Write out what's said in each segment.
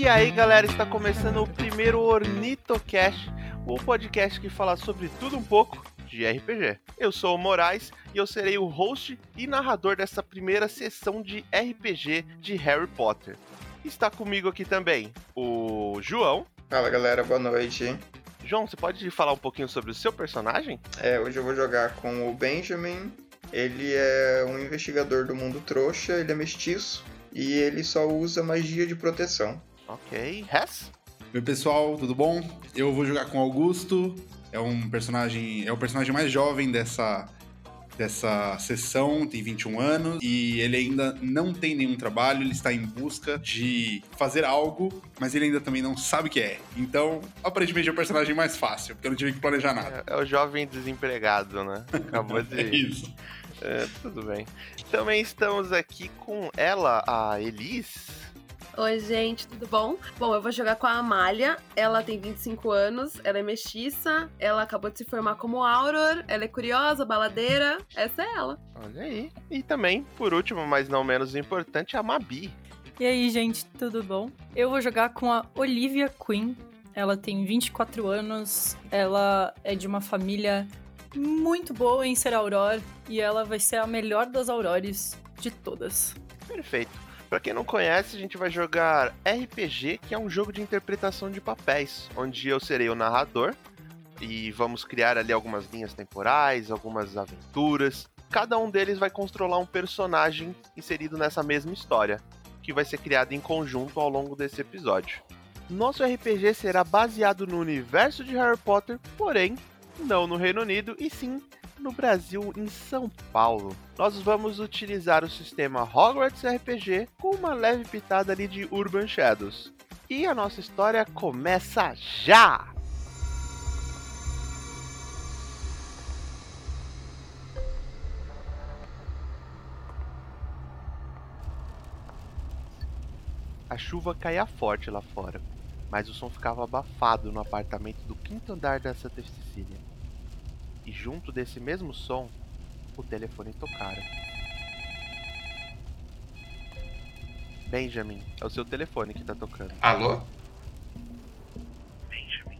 E aí, galera, está começando o primeiro Ornitocast, o podcast que fala sobre tudo um pouco de RPG. Eu sou o Moraes e eu serei o host e narrador dessa primeira sessão de RPG de Harry Potter. Está comigo aqui também o João. Fala galera, boa noite. João, você pode falar um pouquinho sobre o seu personagem? É, hoje eu vou jogar com o Benjamin. Ele é um investigador do mundo trouxa, ele é mestiço e ele só usa magia de proteção. Ok. Hess? Oi pessoal, tudo bom? Eu vou jogar com Augusto. É um personagem, é o personagem mais jovem dessa dessa sessão, tem 21 anos e ele ainda não tem nenhum trabalho, ele está em busca de fazer algo, mas ele ainda também não sabe o que é. Então, aparentemente é o personagem mais fácil, porque eu não tive que planejar nada. É, é o jovem desempregado, né? Acabou de. é isso. É, tudo bem. Também estamos aqui com ela, a Elis. Oi, gente, tudo bom? Bom, eu vou jogar com a Amália. Ela tem 25 anos, ela é mestiça, ela acabou de se formar como Auror, ela é curiosa, baladeira. Essa é ela. Olha aí. E também, por último, mas não menos importante, a Mabi. E aí, gente, tudo bom? Eu vou jogar com a Olivia Queen. Ela tem 24 anos, ela é de uma família muito boa em ser Auror e ela vai ser a melhor das Aurores de todas. Perfeito. Para quem não conhece, a gente vai jogar RPG, que é um jogo de interpretação de papéis, onde eu serei o narrador e vamos criar ali algumas linhas temporais, algumas aventuras. Cada um deles vai controlar um personagem inserido nessa mesma história, que vai ser criada em conjunto ao longo desse episódio. Nosso RPG será baseado no universo de Harry Potter, porém não no Reino Unido, e sim no Brasil, em São Paulo. Nós vamos utilizar o sistema Hogwarts RPG com uma leve pitada ali de Urban Shadows. E a nossa história começa já! A chuva caía forte lá fora, mas o som ficava abafado no apartamento do quinto andar da Santa Cecília e junto desse mesmo som, o telefone tocara. Benjamin, é o seu telefone que tá tocando. Alô? Benjamin,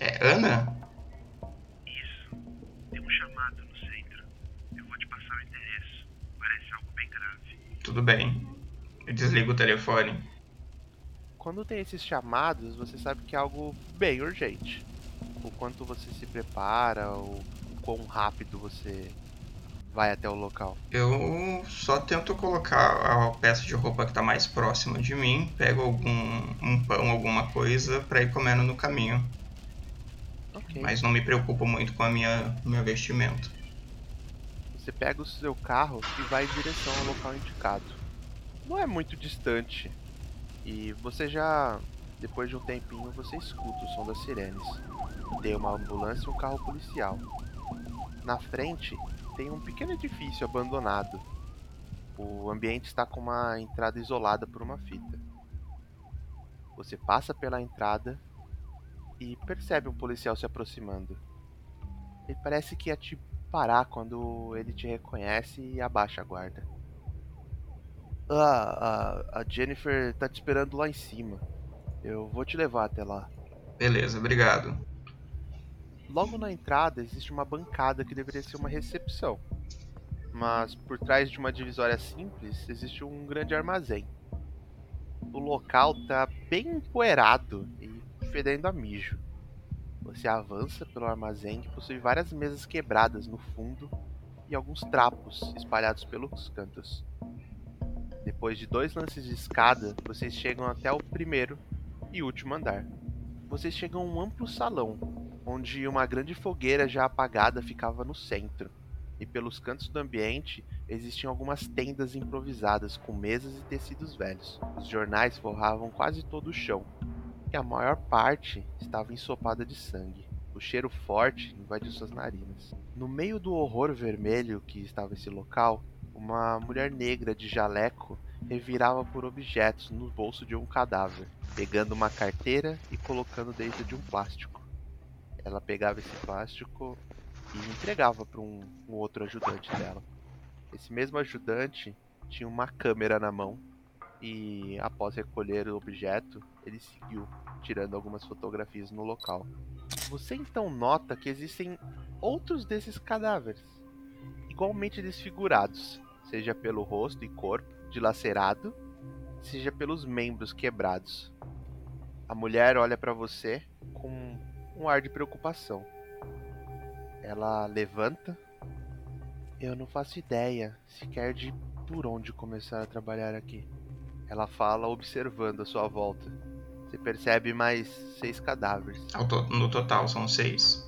É Ana? isso. Tem um chamado no centro. Eu vou te passar o endereço. Parece algo bem grave. Tudo bem. Eu desligo o telefone. Quando tem esses chamados, você sabe que é algo bem urgente. O quanto você se prepara, o quão rápido você vai até o local. Eu só tento colocar a peça de roupa que tá mais próxima de mim, pego algum um pão, alguma coisa pra ir comendo no caminho. Ok. Mas não me preocupo muito com a minha meu vestimento. Você pega o seu carro e vai em direção ao local indicado. Não é muito distante. E você já, depois de um tempinho, você escuta o som das sirenes. Tem uma ambulância e um carro policial. Na frente tem um pequeno edifício abandonado. O ambiente está com uma entrada isolada por uma fita. Você passa pela entrada e percebe um policial se aproximando. Ele parece que ia te parar quando ele te reconhece e abaixa a guarda. Ah, a, a Jennifer tá te esperando lá em cima. Eu vou te levar até lá. Beleza, obrigado. Logo na entrada existe uma bancada que deveria ser uma recepção. Mas por trás de uma divisória simples existe um grande armazém. O local tá bem empoeirado e fedendo a mijo. Você avança pelo armazém que possui várias mesas quebradas no fundo e alguns trapos espalhados pelos cantos. Depois de dois lances de escada, vocês chegam até o primeiro e último andar. Vocês chegam a um amplo salão, onde uma grande fogueira já apagada ficava no centro. E pelos cantos do ambiente existiam algumas tendas improvisadas com mesas e tecidos velhos. Os jornais forravam quase todo o chão, e a maior parte estava ensopada de sangue. O cheiro forte invadiu suas narinas. No meio do horror vermelho que estava esse local, uma mulher negra de jaleco revirava por objetos no bolso de um cadáver, pegando uma carteira e colocando dentro de um plástico. Ela pegava esse plástico e entregava para um, um outro ajudante dela. Esse mesmo ajudante tinha uma câmera na mão e após recolher o objeto, ele seguiu, tirando algumas fotografias no local. Você então nota que existem outros desses cadáveres, igualmente desfigurados, seja pelo rosto e corpo dilacerado, seja pelos membros quebrados. A mulher olha para você com um ar de preocupação. Ela levanta. Eu não faço ideia sequer de por onde começar a trabalhar aqui. Ela fala observando a sua volta. Você percebe mais seis cadáveres. No total são seis.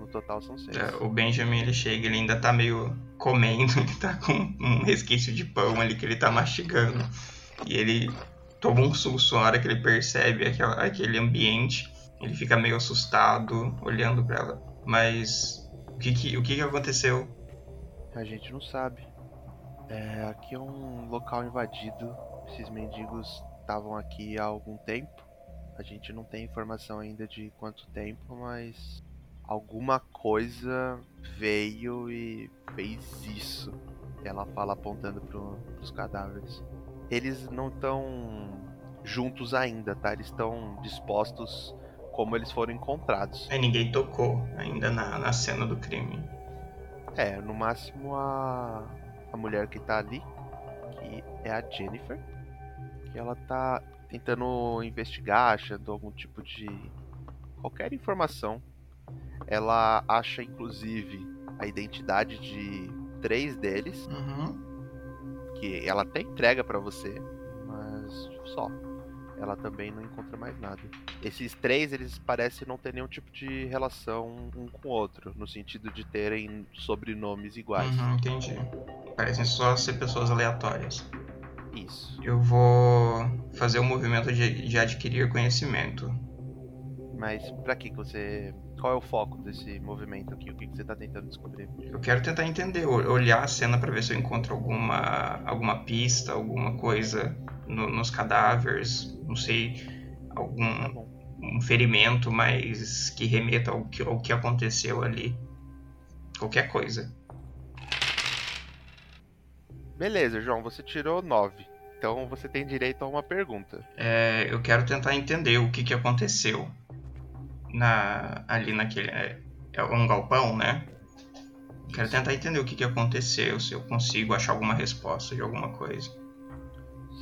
No total são seis. É, O Benjamin ele chega, ele ainda tá meio comendo, ele tá com um resquício de pão ali que ele tá mastigando. E ele toma um susto na hora que ele percebe aquela- aquele ambiente. Ele fica meio assustado, olhando pra ela. Mas o que que, o que, que aconteceu? A gente não sabe. É, aqui é um local invadido. Esses mendigos estavam aqui há algum tempo. A gente não tem informação ainda de quanto tempo, mas alguma coisa veio e fez isso. Ela fala apontando pro, pros cadáveres. Eles não estão juntos ainda, tá? Eles estão dispostos como eles foram encontrados. É, ninguém tocou ainda na, na cena do crime. É, no máximo a, a mulher que tá ali, que é a Jennifer, que ela tá tentando investigar, achando algum tipo de qualquer informação. Ela acha inclusive a identidade de três deles, Uhum. que ela até entrega pra você, mas só. Ela também não encontra mais nada. Esses três, eles parecem não ter nenhum tipo de relação um com o outro, no sentido de terem sobrenomes iguais. Uhum, entendi. Parecem só ser pessoas aleatórias. Isso. Eu vou fazer o movimento de, de adquirir conhecimento. Mas pra que que você. Qual é o foco desse movimento aqui? O que que você tá tentando descobrir? Eu quero tentar entender, olhar a cena pra ver se eu encontro alguma, alguma pista, alguma coisa no- nos cadáveres, não sei, Tá algum bom. um ferimento, mas que remeta ao que, ao que aconteceu ali. Qualquer coisa. Beleza, João, você tirou 9. Então você tem direito a uma pergunta. É, eu quero tentar entender o que, que aconteceu na, ali naquele. É, é um galpão, né? Quero tentar entender o que, que aconteceu, se eu consigo achar alguma resposta de alguma coisa.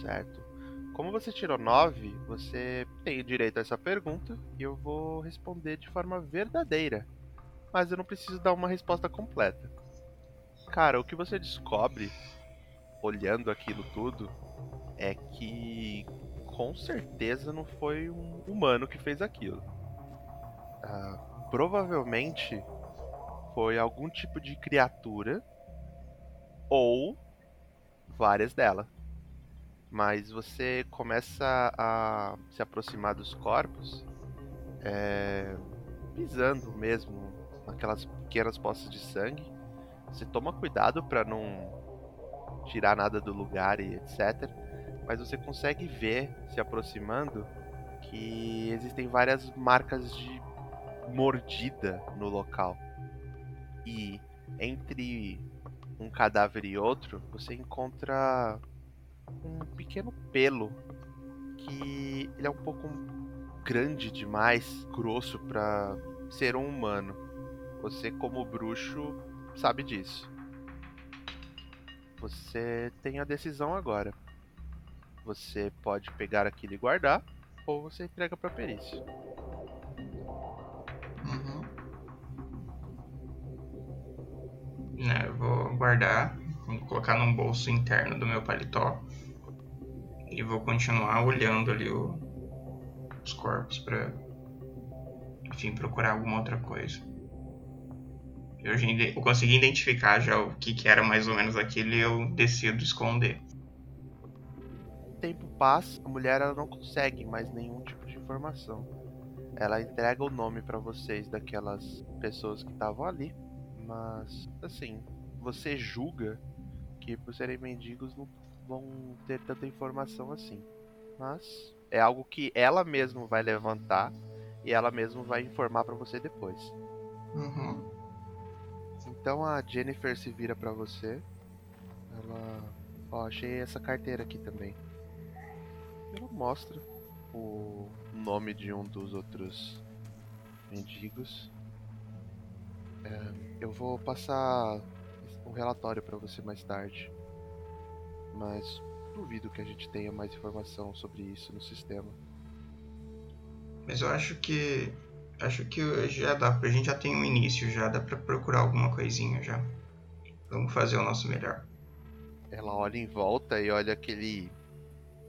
Certo. Como você tirou 9, você tem direito a essa pergunta e eu vou responder de forma verdadeira. Mas eu não preciso dar uma resposta completa. Cara, o que você descobre olhando aquilo tudo é que com certeza não foi um humano que fez aquilo. Ah, provavelmente foi algum tipo de criatura ou várias delas mas você começa a se aproximar dos corpos, é, pisando mesmo naquelas pequenas poças de sangue. Você toma cuidado para não tirar nada do lugar e etc. Mas você consegue ver, se aproximando, que existem várias marcas de mordida no local. E entre um cadáver e outro, você encontra um pequeno pelo que ele é um pouco grande demais, grosso pra ser um humano. Você como bruxo sabe disso. Você tem a decisão agora. Você pode pegar aquilo e guardar ou você entrega pra perícia. Né, eu vou guardar, vou colocar num bolso interno do meu paletó e vou continuar olhando ali o- os corpos pra, enfim, procurar alguma outra coisa. Eu, eu consegui identificar já o que, que era mais ou menos aquilo e eu decido esconder. O tempo passa, a mulher ela não consegue mais nenhum tipo de informação. Ela entrega o nome pra vocês daquelas pessoas que estavam ali, mas assim, você julga que por serem mendigos não vão ter tanta informação assim. Mas é algo que ela mesma vai levantar e ela mesma vai informar pra você depois. Uhum. Então a Jennifer se vira pra você. Ela, ó, achei essa carteira aqui também. Ela mostra o nome de um dos outros mendigos. É, eu vou passar um relatório para você mais tarde. Mas duvido que a gente tenha mais informação sobre isso no sistema. Mas eu acho que. Acho que já dá. A gente já tem um início, já dá pra procurar alguma coisinha já. Vamos fazer o nosso melhor. Ela olha em volta e olha aquele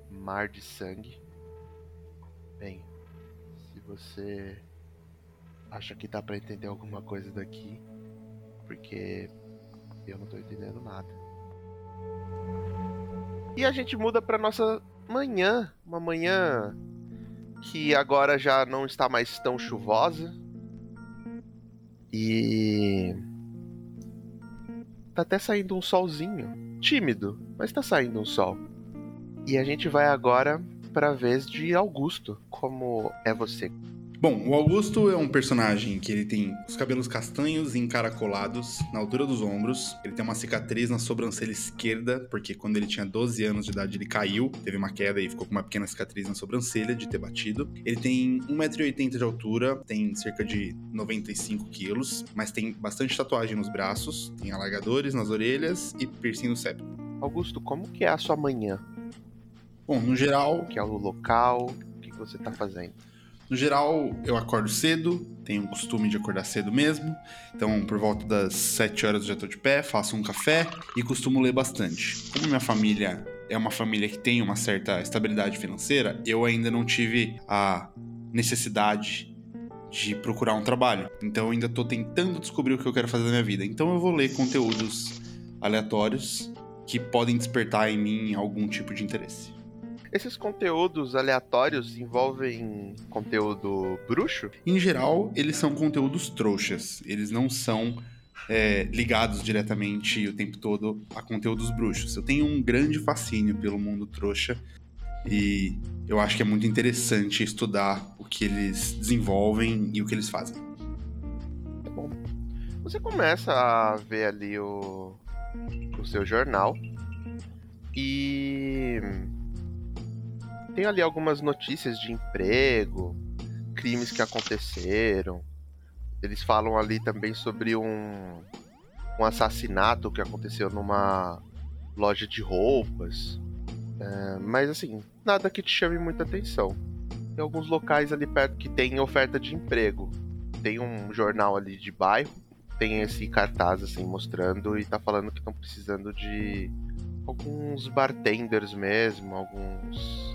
mar de sangue. Bem, se você acha que dá pra entender alguma coisa daqui, porque eu não tô entendendo nada. E a gente muda pra nossa manhã, uma manhã que agora já não está mais tão chuvosa. E tá até saindo um solzinho, tímido, mas tá saindo um sol. E a gente vai agora para vez de Augusto, como é você. Bom, o Augusto é um personagem que ele tem os cabelos castanhos e encaracolados na altura dos ombros. Ele tem uma cicatriz na sobrancelha esquerda, porque quando ele tinha 12 anos de idade ele caiu, teve uma queda e ficou com uma pequena cicatriz na sobrancelha de ter batido. Ele tem 1,80m de altura, tem cerca de 95 quilos, mas tem bastante tatuagem nos braços, tem alargadores nas orelhas e piercing no septo. Augusto, como que é a sua manhã? Bom, no geral, Que é o local, o que que você tá fazendo? No geral, eu acordo cedo, tenho o costume de acordar cedo mesmo. Então, por volta das 7 horas eu já tô de pé, faço um café e costumo ler bastante. Como minha família é uma família que tem uma certa estabilidade financeira, eu ainda não tive a necessidade de procurar um trabalho. Então, eu ainda tô tentando descobrir o que eu quero fazer na minha vida. Então, eu vou ler conteúdos aleatórios que podem despertar em mim algum tipo de interesse. Esses conteúdos aleatórios envolvem conteúdo bruxo? Em geral, eles são conteúdos trouxas. Eles não são é, ligados diretamente o tempo todo a conteúdos bruxos. Eu tenho um grande fascínio pelo mundo trouxa e eu acho que é muito interessante estudar o que eles desenvolvem e o que eles fazem. Tá bom. Você começa a ver ali o, o seu jornal e tem ali algumas notícias de emprego, crimes que aconteceram. Eles falam ali também sobre um, um assassinato que aconteceu numa loja de roupas. É, mas assim, nada que te chame muita atenção. Tem alguns locais ali perto que tem oferta de emprego. Tem um jornal ali de bairro, tem esse cartaz assim mostrando e tá falando que estão precisando de alguns bartenders mesmo, alguns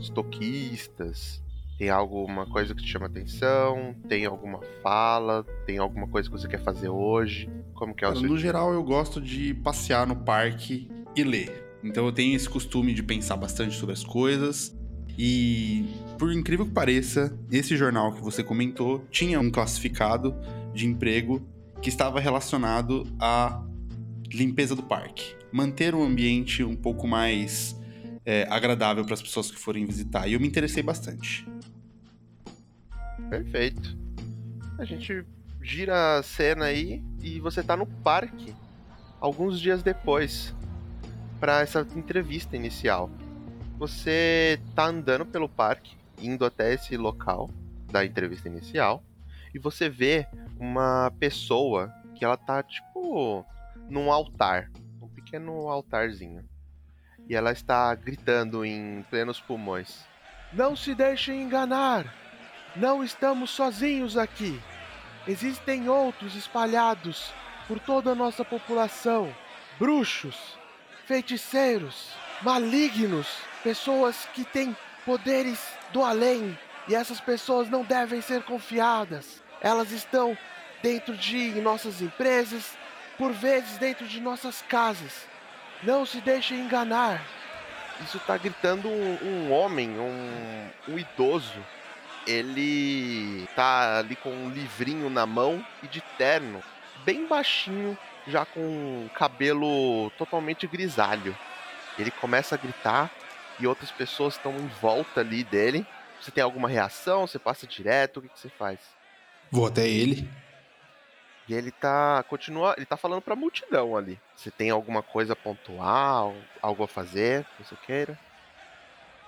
estoquistas. Tem alguma coisa que te chama atenção? Tem alguma fala? Tem alguma coisa que você quer fazer hoje? Como que é o seu no dia? geral, eu gosto de passear no parque e ler. Então eu tenho esse costume de pensar bastante sobre as coisas. E, por incrível que pareça, esse jornal que você comentou tinha um classificado de emprego que estava relacionado à limpeza do parque. Manter o ambiente um pouco mais é, agradável para as pessoas que forem visitar. E eu me interessei bastante. Perfeito. A gente gira a cena aí e você tá no parque alguns dias depois para essa entrevista inicial. Você tá andando pelo parque, indo até esse local da entrevista inicial, e você vê uma pessoa que ela tá tipo num altar, um pequeno altarzinho. E ela está gritando em plenos pulmões: Não se deixem enganar! Não estamos sozinhos aqui. Existem outros espalhados por toda a nossa população: bruxos, feiticeiros, malignos, pessoas que têm poderes do além. E essas pessoas não devem ser confiadas. Elas estão dentro de nossas empresas, por vezes dentro de nossas casas. Não se deixem enganar. Isso tá gritando um, um homem, um, um idoso. Ele tá ali com um livrinho na mão e de terno, bem baixinho, já com cabelo totalmente grisalho. Ele começa a gritar e outras pessoas estão em volta ali dele. Você tem alguma reação? Você passa direto? O que, que você faz? Vou até ele. E ele tá. Continua. Ele tá falando pra multidão ali. Você tem alguma coisa pontual? Algo a fazer? Que você queira?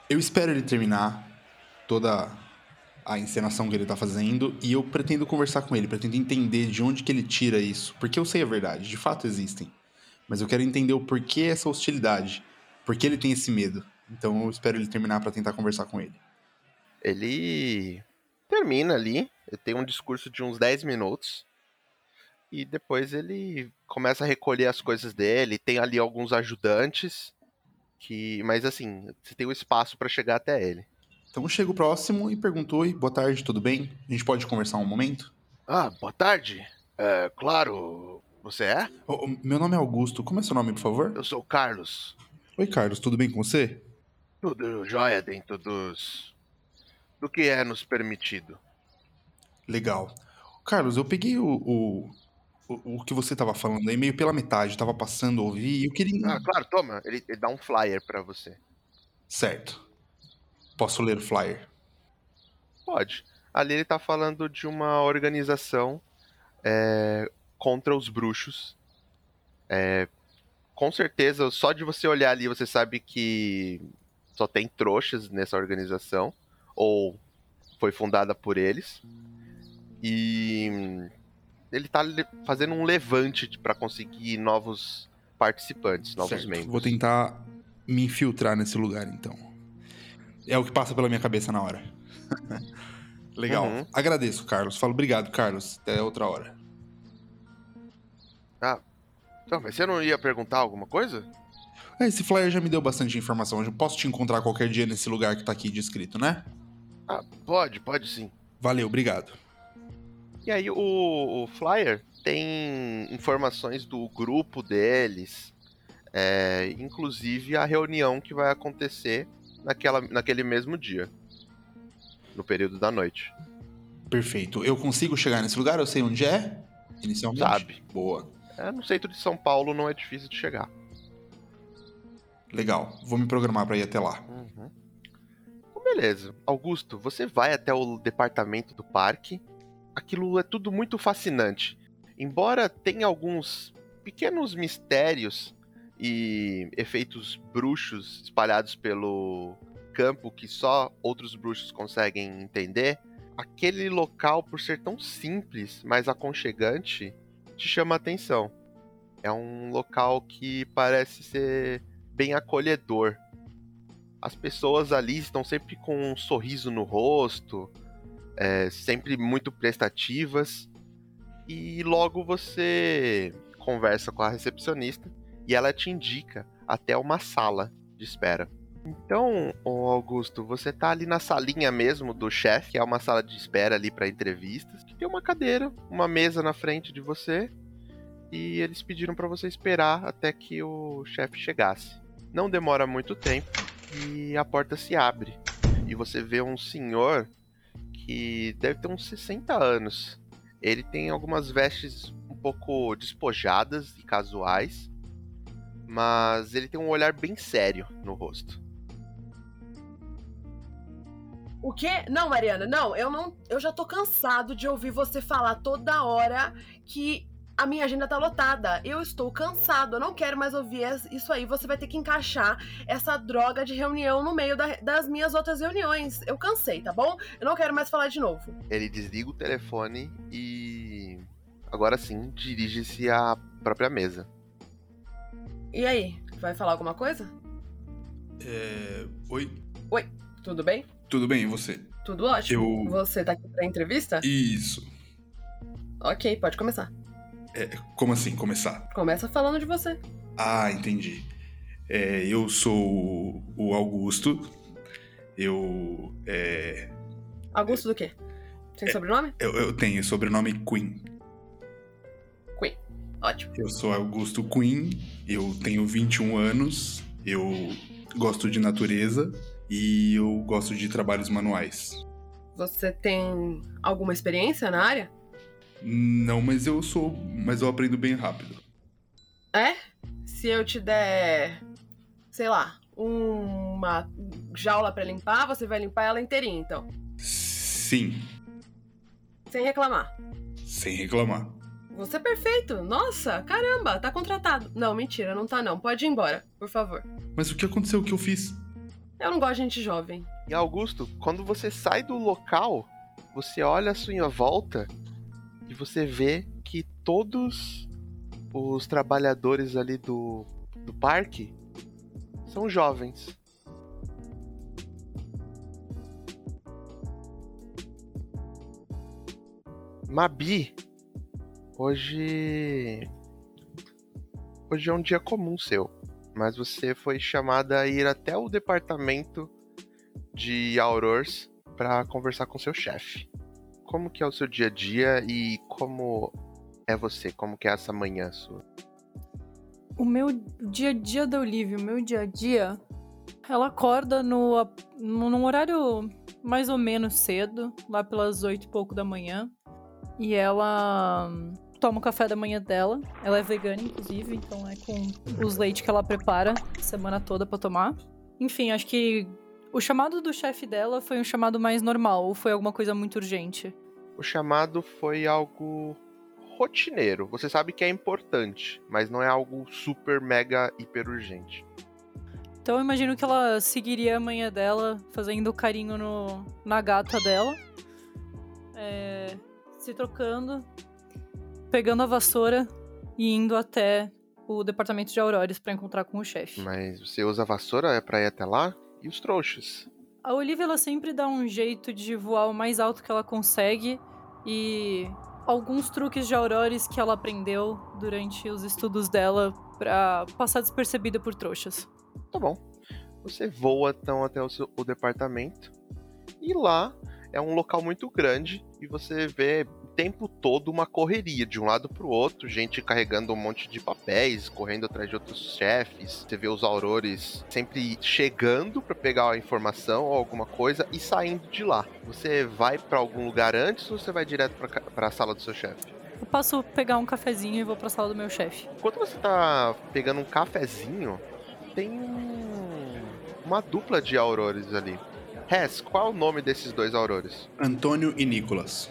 Eu espero ele terminar toda a encenação que ele tá fazendo e eu pretendo conversar com ele, pretendo entender de onde que ele tira isso, porque eu sei a verdade, de fato existem. Mas eu quero entender o porquê essa hostilidade, por que ele tem esse medo. Então eu espero ele terminar para tentar conversar com ele. Ele termina ali, ele tem um discurso de uns 10 minutos. E depois ele começa a recolher as coisas dele, tem ali alguns ajudantes que, mas assim, você tem o espaço para chegar até ele. Então eu chego próximo e pergunto: Oi, boa tarde, tudo bem? A gente pode conversar um momento? Ah, boa tarde. É, claro, você é? Oh, meu nome é Augusto, como é seu nome, por favor? Eu sou o Carlos. Oi, Carlos, tudo bem com você? Tudo jóia dentro dos. do que é nos permitido. Legal. Carlos, eu peguei o, o, o, o que você tava falando aí meio pela metade, tava passando a ouvir e eu queria. Ah, claro, toma. Ele, ele dá um flyer para você. Certo. Posso ler o flyer? Pode. Ali ele tá falando de uma organização é, contra os bruxos. É, com certeza, só de você olhar ali, você sabe que só tem trouxas nessa organização. Ou foi fundada por eles. E ele tá fazendo um levante para conseguir novos participantes, novos certo. membros. Vou tentar me infiltrar nesse lugar, então. É o que passa pela minha cabeça na hora. Legal. Uhum. Agradeço, Carlos. Falo obrigado, Carlos. Até outra hora. Ah, então, mas você não ia perguntar alguma coisa? É, esse flyer já me deu bastante informação. Eu posso te encontrar qualquer dia nesse lugar que tá aqui descrito, né? Ah, pode, pode sim. Valeu, obrigado. E aí o, o flyer tem informações do grupo deles, é, inclusive a reunião que vai acontecer naquela, naquele mesmo dia, no período da noite. Perfeito. Eu consigo chegar nesse lugar? Eu sei onde é? Inicialmente? Sabe. Boa. É, no centro de São Paulo não é difícil de chegar. Legal. Vou me programar para ir até lá. Uhum. Então, beleza. Augusto, você vai até o departamento do parque. Aquilo é tudo muito fascinante. Embora tenha alguns pequenos mistérios e efeitos bruxos espalhados pelo campo que só outros bruxos conseguem entender, aquele local, por ser tão simples, mas aconchegante, te chama a atenção. É um local que parece ser bem acolhedor. As pessoas ali estão sempre com um sorriso no rosto, é, sempre muito prestativas. E logo você conversa com a recepcionista e ela te indica até uma sala de espera. Então, Augusto, você tá ali na salinha mesmo do chefe, que é uma sala de espera ali para entrevistas, que tem uma cadeira, uma mesa na frente de você, e eles pediram para você esperar até que o chefe chegasse. Não demora muito tempo e a porta se abre e você vê um senhor que deve ter uns 60 anos. Ele tem algumas vestes um pouco despojadas e casuais, mas ele tem um olhar bem sério no rosto. O quê? Não, Mariana, não, eu não. Eu já tô cansado de ouvir você falar toda hora que a minha agenda tá lotada. Eu estou cansado, eu não quero mais ouvir isso aí. Você vai ter que encaixar essa droga de reunião no meio da, das minhas outras reuniões. Eu cansei, tá bom? Eu não quero mais falar de novo. Ele desliga o telefone e. Agora sim, dirige-se à própria mesa. E aí, vai falar alguma coisa? É... Oi? Oi, tudo bem? Tudo bem, e você? Tudo ótimo. Eu- Você tá aqui pra entrevista? Isso. Ok, pode começar. É, como assim, começar? Começa falando de você. Ah, entendi. É, eu sou o Augusto. Eu, é, Augusto do quê? Tem sobrenome? eu, eu tenho sobrenome Queen. Ótimo. Eu sou Augusto Queen, eu tenho 21 anos, eu gosto de natureza e eu gosto de trabalhos manuais. Você tem alguma experiência na área? Não, mas eu sou. Mas eu aprendo bem rápido. É? Se eu te der, sei lá, uma jaula pra limpar, você vai limpar ela inteirinha, então. Sim, Sem reclamar. sem reclamar. Você é perfeito. Nossa, caramba, tá contratado. Não, mentira, não tá não. Pode ir embora, por favor. Mas o que aconteceu? O que eu fiz? Eu não gosto de gente jovem. E Augusto, quando você sai do local, você olha a sua volta e você vê que todos os trabalhadores ali do, do parque são jovens. Mabi, hoje. Hoje é um dia comum seu, mas você foi chamada a ir até o departamento de Aurors para conversar com seu chefe. Como que é o seu dia a dia e como é você? Como que é essa manhã sua? O meu dia a dia da Olivia, o meu dia a dia, ela acorda no, no, num horário mais ou menos cedo, lá pelas oito e pouco da manhã. E ela toma o café da manhã dela. Ela é vegana, inclusive, então é com os leites que ela prepara a semana toda para tomar. Enfim, acho que o chamado do chefe dela foi um chamado mais normal ou foi alguma coisa muito urgente? O chamado foi algo rotineiro. Você sabe que é importante, mas não é algo super, mega, hiper urgente. Então eu imagino que ela seguiria a manhã dela fazendo carinho no, na gata dela. É, se trocando, pegando a vassoura e indo até o departamento de Aurores para encontrar com o chefe. Mas você usa a vassoura é pra ir até lá? E os trouxas? A Olivia ela sempre dá um jeito de voar o mais alto que ela consegue e alguns truques de Aurores que ela aprendeu durante os estudos dela para passar despercebida por trouxas. Tá bom. Você voa então até o, seu, o departamento e lá é um local muito grande e você vê o tempo todo uma correria de um lado para o outro, gente carregando um monte de papéis, correndo atrás de outros chefes. Você vê os aurores sempre chegando para pegar a informação ou alguma coisa e saindo de lá. Você vai para algum lugar antes ou você vai direto para a sala do seu chefe? Eu posso pegar um cafezinho e vou para a sala do meu chefe. Enquanto você tá pegando um cafezinho, tem uma dupla de aurores ali. Hess, qual o nome desses dois aurores? Antônio e Nicolas.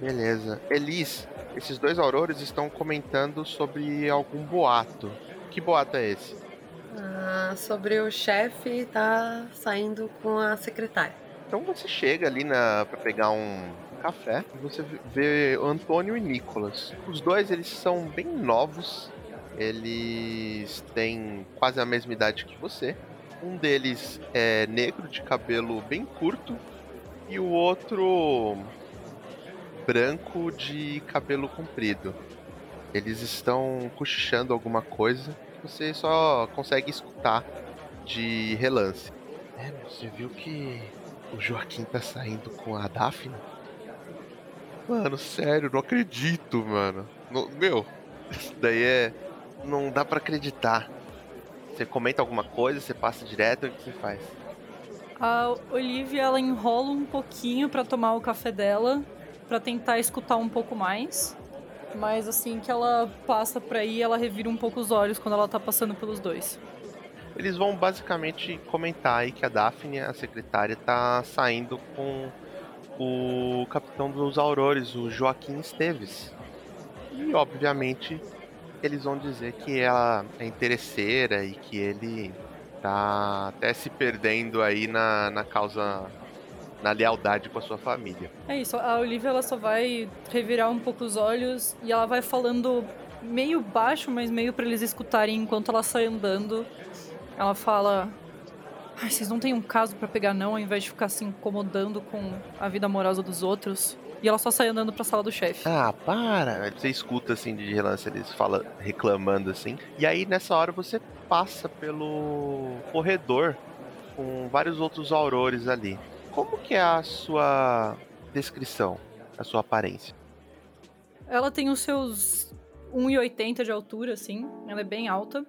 Beleza. Elis, esses dois aurores estão comentando sobre algum boato. Que boato é esse? Ah, sobre o chefe tá saindo com a secretária. Então você chega ali na para pegar um café e você vê Antônio e Nicolas. Os dois eles são bem novos. Eles têm quase a mesma idade que você. Um deles é negro, de cabelo bem curto, e o outro branco de cabelo comprido. Eles estão cochichando alguma coisa que você só consegue escutar de relance. É, você viu que o Joaquim tá saindo com a Daphne? Mano, sério, não acredito, mano. No, meu, isso daí é. Não dá para acreditar. Você comenta alguma coisa, você passa direto, o que você faz? A Olivia ela enrola um pouquinho para tomar o café dela, para tentar escutar um pouco mais. Mas assim que ela passa pra ir, ela revira um pouco os olhos quando ela tá passando pelos dois. Eles vão basicamente comentar aí que a Daphne, a secretária, tá saindo com o capitão dos Aurores, o Joaquim Esteves. E obviamente eles vão dizer que ela é interesseira e que ele tá até se perdendo aí na, na causa, na lealdade com a sua família. É isso, a Olivia ela só vai revirar um pouco os olhos e ela vai falando meio baixo, mas meio para eles escutarem enquanto ela sai andando. Ela fala: Ai, vocês não têm um caso para pegar não, ao invés de ficar se incomodando com a vida amorosa dos outros. E ela só sai andando pra sala do chefe. Ah, para! Você escuta assim de relance eles fala, reclamando assim. E aí nessa hora você passa pelo corredor com vários outros aurores ali. Como que é a sua descrição, a sua aparência? Ela tem os seus 1,80 de altura, assim. Ela é bem alta.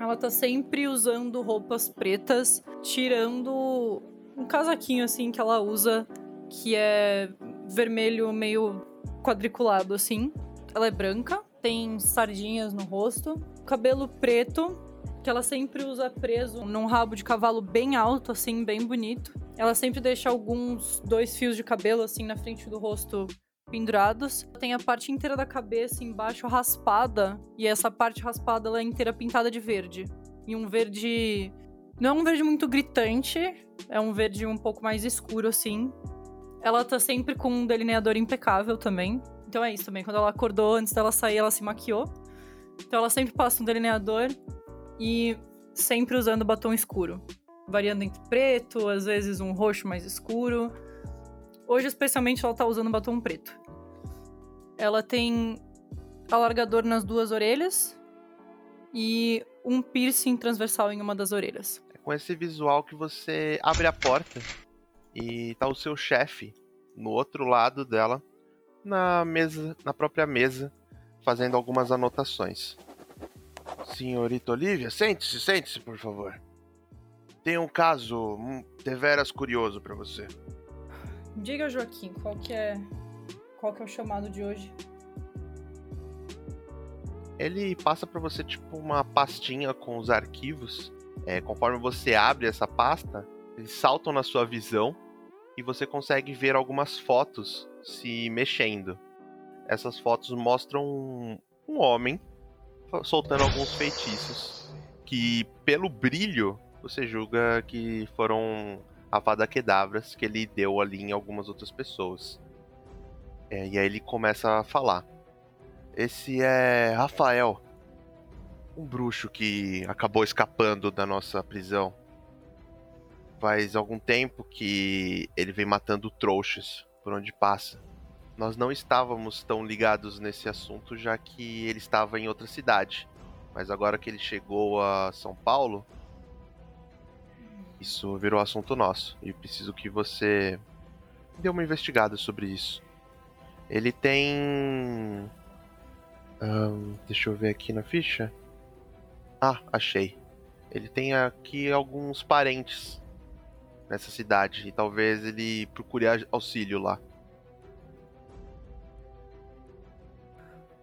Ela tá sempre usando roupas pretas, tirando um casaquinho, assim, que ela usa, que é vermelho meio quadriculado, assim. Ela é branca, tem sardinhas no rosto, cabelo preto, que ela sempre usa preso num rabo de cavalo bem alto, assim, bem bonito. Ela sempre deixa alguns dois fios de cabelo, assim, na frente do rosto pendurados. Tem a parte inteira da cabeça embaixo raspada, e essa parte raspada ela é inteira pintada de verde. E um verde Não é um verde muito gritante, é um verde um pouco mais escuro, assim. Ela tá sempre com um delineador impecável também. Então é isso também. Quando ela acordou, antes dela sair, ela se maquiou. Então ela sempre passa um delineador e sempre usando batom escuro. Variando entre preto, às vezes um roxo mais escuro. Hoje, especialmente, ela tá usando batom preto. Ela tem alargador nas duas orelhas e um piercing transversal em uma das orelhas. É com esse visual que você abre a porta e tá o seu chefe no outro lado dela, na mesa, na própria mesa, fazendo algumas anotações. Senhorita Olivia, sente-se, sente-se, por favor. Tem um caso deveras curioso para você. Diga, Joaquim, qual que é qual que é o chamado de hoje? Ele passa para você tipo uma pastinha com os arquivos. É, conforme você abre essa pasta, eles saltam na sua visão e você consegue ver algumas fotos se mexendo. Essas fotos mostram um, homem soltando alguns feitiços que, pelo brilho, você julga que foram Avada Kedavras que ele deu ali em algumas outras pessoas. É, e aí ele começa a falar. Esse é Rafael, um bruxo que acabou escapando da nossa prisão. Faz algum tempo que ele vem matando trouxas por onde passa. Nós não estávamos tão ligados nesse assunto, já que ele estava em outra cidade. Mas agora que ele chegou a São Paulo, isso virou assunto nosso. E preciso que você dê uma investigada sobre isso. Ele tem um, deixa eu ver aqui na ficha. Ah, achei. Ele tem aqui alguns parentes nessa cidade e talvez ele procure auxílio lá.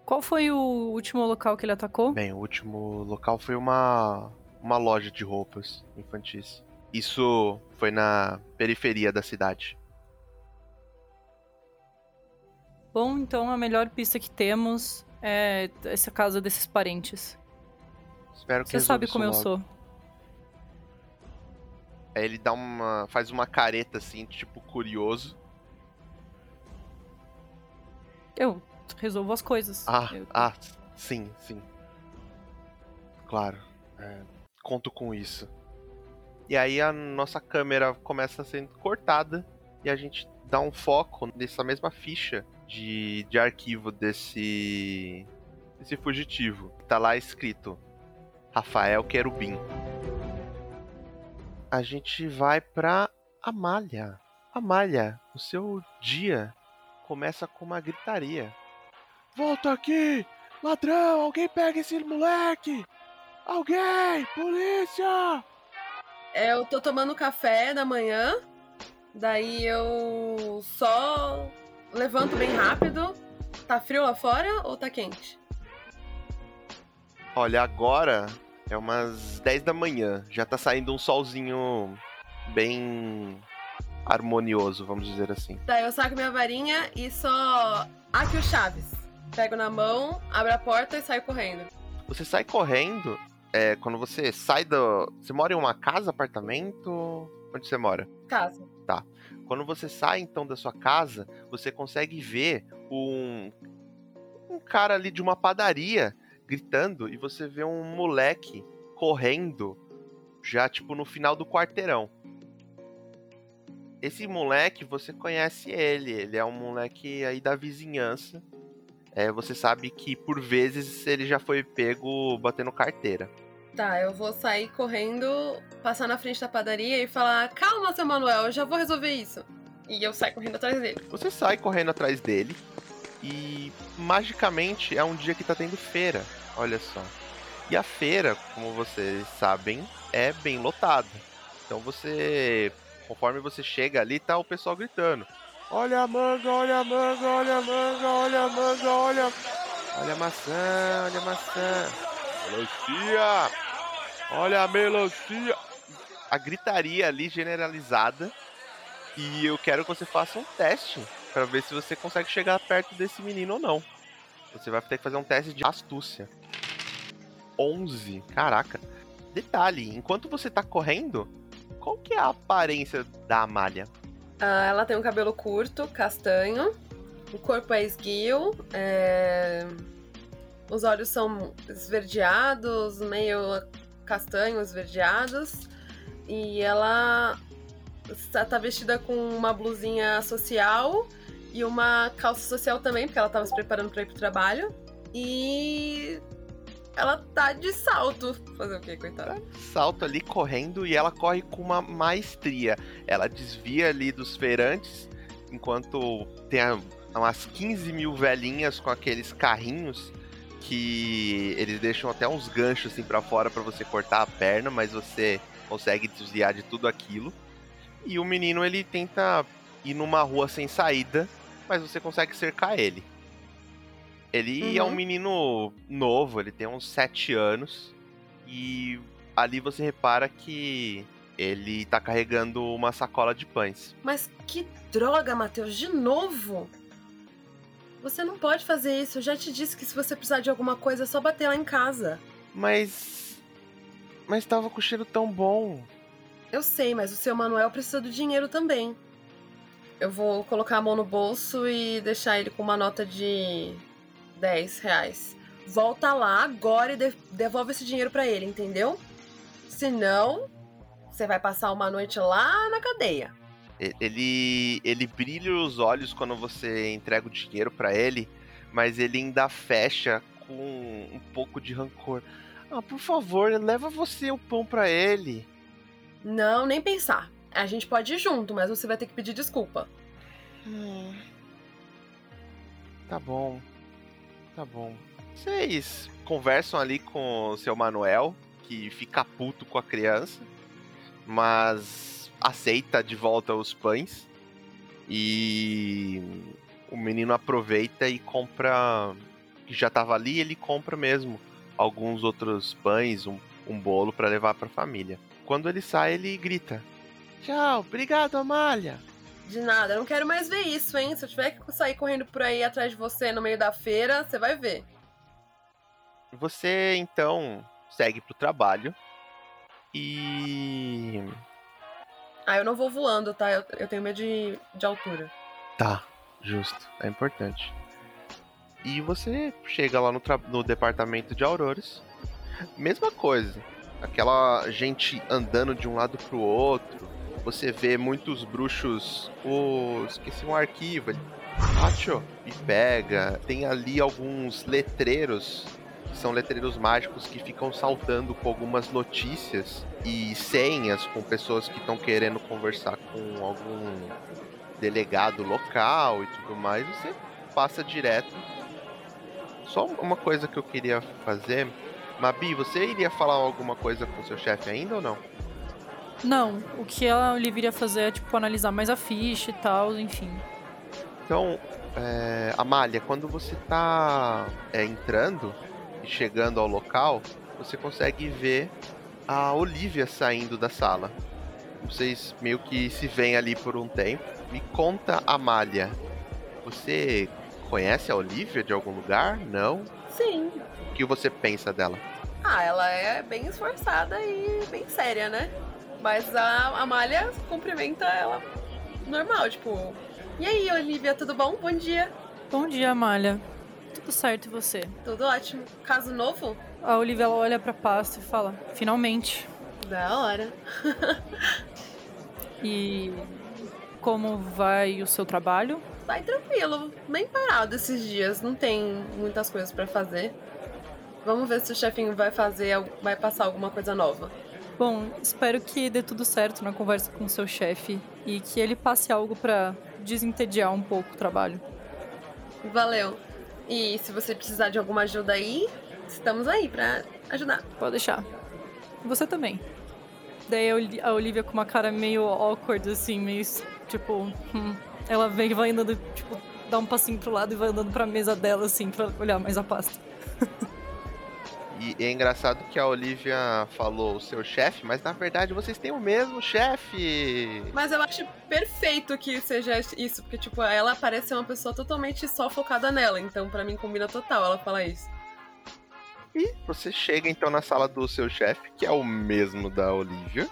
Qual foi o último local que ele atacou? Bem, o último local foi uma uma loja de roupas infantis. Isso foi na periferia da cidade. Bom, então a melhor pista que temos é essa casa desses parentes. Espero que Você sabe como eu logo. sou. Aí ele dá uma. faz uma careta assim, tipo, curioso. Eu resolvo as coisas. Ah, Eu- ah, sim, sim. Claro. é, conto com isso. E aí a nossa câmera começa sendo cortada e a gente dá um foco nessa mesma ficha de, de arquivo desse, desse fugitivo. Tá lá escrito Rafael Querubim. A gente vai pra Amália. Amália, o seu dia começa com uma gritaria. Volta aqui! Ladrão, alguém pega esse moleque! Alguém! Polícia! Eu tô tomando café da manhã, daí eu só levanto bem rápido. Tá frio lá fora ou tá quente? Olha, agora é umas 10 da manhã. Já tá saindo um solzinho bem harmonioso, vamos dizer assim. Daí eu saco minha varinha e só. Aqui o Chaves. Pego na mão, abro a porta e saio correndo. Você sai correndo, é, quando você sai do. Você mora em uma casa, apartamento? Onde você mora? Casa. Quando você sai então da sua casa, você consegue ver um, um cara ali de uma padaria gritando e você vê um moleque correndo já tipo no final do quarteirão. Esse moleque, você conhece ele, ele é um moleque aí da vizinhança. É, você sabe que por vezes ele já foi pego batendo carteira. Tá, eu vou sair correndo, passar na frente da padaria e falar: Calma, seu Manuel, eu já vou resolver isso. E eu saio correndo atrás dele. Você sai correndo atrás dele e magicamente é um dia que tá tendo feira. Olha só. E a feira, como vocês sabem, é bem lotada. Então você, conforme você chega ali, tá o pessoal gritando: Olha a manga, olha a manga, olha a manga, olha a manga, olha. Olha a maçã, olha a maçã. Melancia! Olha a melancia! A gritaria ali generalizada. E eu quero que você faça um teste Pra ver se você consegue chegar perto desse menino ou não. Você vai ter que fazer um teste de astúcia. 11. Caraca. detalhe, enquanto você tá correndo, qual que é a aparência da Amália? Ah, ela tem um cabelo curto, castanho. O corpo é esguio. é, Os olhos são esverdeados, meio castanhos, esverdeados. E ela tá vestida com uma blusinha social e uma calça social também, porque ela estava se preparando para ir pro trabalho. E ela tá de salto. Fazer o quê, coitada? Salto ali correndo e ela corre com uma maestria. Ela desvia ali dos feirantes, enquanto tem umas 15 mil velhinhas com aqueles carrinhos que eles deixam até uns ganchos assim para fora para você cortar a perna, mas você consegue desviar de tudo aquilo. E o menino ele tenta ir numa rua sem saída, mas você consegue cercar ele. Ele é um Uhum. menino novo, ele tem uns 7 anos. E ali você repara que ele tá carregando uma sacola de pães. Mas que droga, Matheus, de novo? Você não pode fazer isso. Eu já te disse que se você precisar de alguma coisa, é só bater lá em casa. Mas. Mas tava com cheiro tão bom. Eu sei, mas o seu Manuel precisa do dinheiro também. Eu vou colocar a mão no bolso e deixar ele com uma nota de 10 reais. Volta lá agora e de- devolve esse dinheiro pra ele, entendeu? Senão, você vai passar uma noite lá na cadeia. Ele, ele brilha os olhos quando você entrega o dinheiro pra ele, mas ele ainda fecha com um pouco de rancor. Ah, por favor, leva você o pão pra ele. Não, nem pensar. A gente pode ir junto, mas você vai ter que pedir desculpa. Hum. Tá bom. Tá bom. Vocês conversam ali com o seu Manuel, que fica puto com a criança, mas aceita de volta os pães. E o menino aproveita e compra. Que já tava ali, ele compra mesmo alguns outros pães, um, um bolo pra levar pra família. Quando ele sai, ele grita: Tchau, obrigado, Amália. De nada, eu não quero mais ver isso, hein? Se eu tiver que sair correndo por aí atrás de você no meio da feira, você vai ver. Você então segue pro trabalho e. Ah, eu não vou voando, tá? Eu, eu tenho medo de, de altura. Tá, justo, é importante. E você chega lá no, no departamento de Aurores, mesma coisa, aquela gente andando de um lado pro outro. Você vê muitos bruxos. Oh, esqueci um arquivo. Acho, e pega. Tem ali alguns letreiros que são letreiros mágicos que ficam saltando com algumas notícias e senhas com pessoas que estão querendo conversar com algum delegado local e tudo mais. Você passa direto. Só uma coisa que eu queria fazer. Mabi, você iria falar alguma coisa com seu chefe ainda ou não? Não, o que a Olivia iria fazer é, tipo, analisar mais a ficha e tal, enfim. Então, é, Amália, quando você tá é, entrando e chegando ao local, você consegue ver a Olivia saindo da sala. Vocês meio que se veem ali por um tempo. Me conta, Amália, você conhece a Olivia de algum lugar? Não? Sim. O que você pensa dela? Ah, ela é bem esforçada e bem séria, né? Mas a Amália cumprimenta ela normal, tipo. E aí, Olivia, tudo bom? Bom dia. Bom dia, Amália. Tudo certo e você? Tudo ótimo. Caso novo? A Olivia olha pra pasta e fala: Finalmente. Da hora. E como vai o seu trabalho? Vai tranquilo, bem parado esses dias, não tem muitas coisas pra fazer. Vamos ver se o chefinho vai fazer, vai passar alguma coisa nova. Bom, espero que dê tudo certo na conversa com o seu chefe e que ele passe algo pra desentediar um pouco o trabalho. Valeu. E se você precisar de alguma ajuda aí, estamos aí pra ajudar. Pode deixar. Você também. Daí a Olivia com uma cara meio awkward, assim, meio tipo. hum. Ela vem e vai andando, tipo, dá um passinho pro lado e vai andando pra mesa dela, assim, pra olhar mais a pasta. E é engraçado que a Olivia falou o seu chefe, mas na verdade vocês têm o mesmo chefe. Mas eu acho perfeito que seja isso, porque, tipo, ela parece ser uma pessoa totalmente só focada nela. Então, pra mim, combina total ela falar isso. E você chega então na sala do seu chefe, que é o mesmo da Olivia,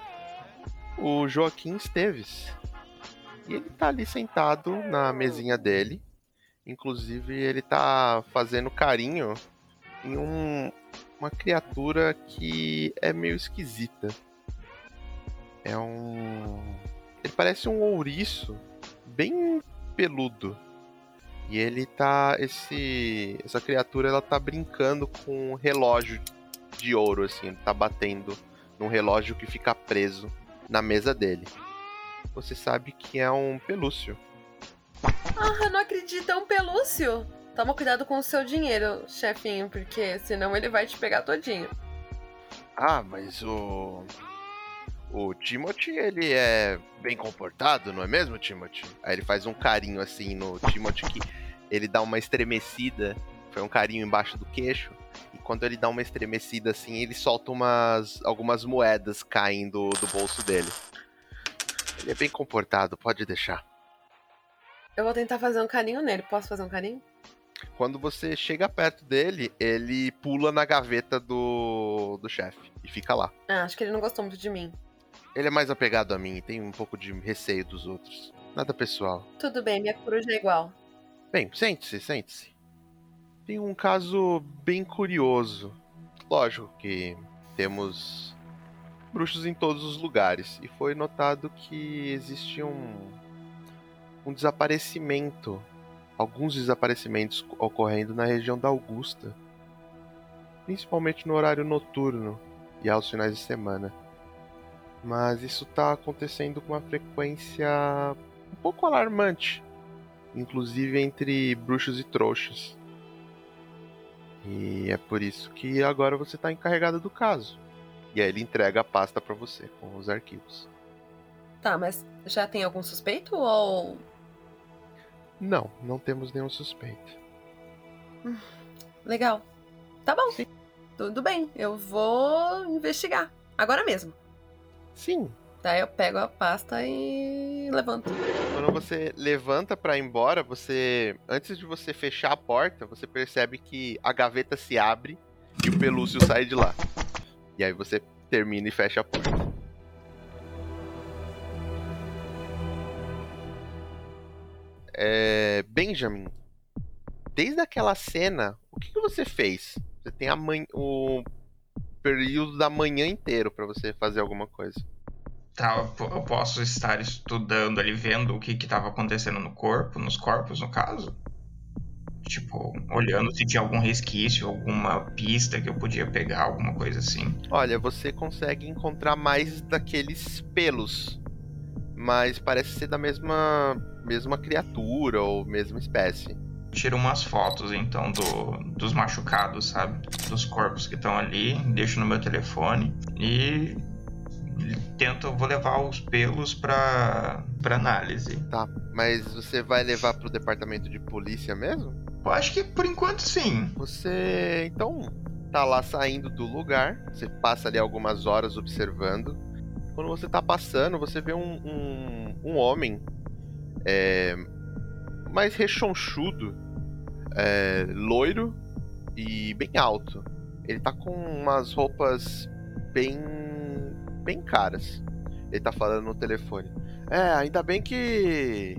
o Joaquim Esteves. E ele tá ali sentado na mesinha dele. Inclusive, ele tá fazendo carinho em um, uma criatura que é meio esquisita. É um. Ele parece um ouriço bem peludo. E ele tá. Esse. Essa criatura ela tá brincando com um relógio de ouro, assim. Ele tá batendo num relógio que fica preso na mesa dele. Você sabe que é um pelúcio. Ah, não acredito, é um pelúcio. Toma cuidado com o seu dinheiro, chefinho, porque senão ele vai te pegar todinho. Ah, mas o. O Timothy, ele é bem comportado, não é mesmo, Timothy? Aí ele faz um carinho assim no Timothy que ele dá uma estremecida. Foi um carinho embaixo do queixo. E quando ele dá uma estremecida assim, ele solta umas algumas moedas caindo do bolso dele. Ele é bem comportado, pode deixar. Eu vou tentar fazer um carinho nele. Posso fazer um carinho? Quando você chega perto dele, ele pula na gaveta do, do chefe e fica lá. Ah, acho que ele não gostou muito de mim. Ele é mais apegado a mim e tem um pouco de receio dos outros. Nada pessoal. Tudo bem, minha coruja é igual. Bem, sente-se, sente-se. Tem um caso bem curioso. Lógico que temos bruxos em todos os lugares e foi notado que existe um, um desaparecimento, alguns desaparecimentos ocorrendo na região da Augusta, principalmente no horário noturno e aos finais de semana. Mas isso está acontecendo com uma frequência um pouco alarmante, inclusive entre bruxos e trouxas. E é por isso que agora você está encarregado do caso. E aí ele entrega a pasta para você com os arquivos. Tá, mas já tem algum suspeito ou. Não, não temos nenhum suspeito. Legal. Tá bom. Sim. Tudo bem, eu vou investigar. Agora mesmo. Sim. Daí eu pego a pasta e levanto. Quando você levanta para ir embora, você antes de você fechar a porta, você percebe que a gaveta se abre e o pelúcio sai de lá. E aí você termina e fecha a porta. É, Benjamin, desde aquela cena, o que, que você fez? Você tem a man... o período da manhã inteiro para você fazer alguma coisa. Tá, eu po- eu posso estar estudando ali, vendo o que que tava acontecendo no corpo, nos corpos, no caso? Tipo, olhando se tinha algum resquício, alguma pista que eu podia pegar, alguma coisa assim. Olha, você consegue encontrar mais daqueles pelos, mas parece ser da mesma mesma criatura ou mesma espécie. Tiro umas fotos, então, do, dos machucados, sabe? Dos corpos que estão ali, deixo no meu telefone e tento, vou levar os pelos pra, pra análise. Tá, mas você vai levar pro departamento de polícia mesmo? Eu acho que por enquanto sim. Você então tá lá saindo do lugar, você passa ali algumas horas observando. Quando você tá passando, você vê um, um, um homem é, mais rechonchudo, é, loiro e bem alto. Ele tá com umas roupas bem bem caras. Ele tá falando no telefone. É, ainda bem que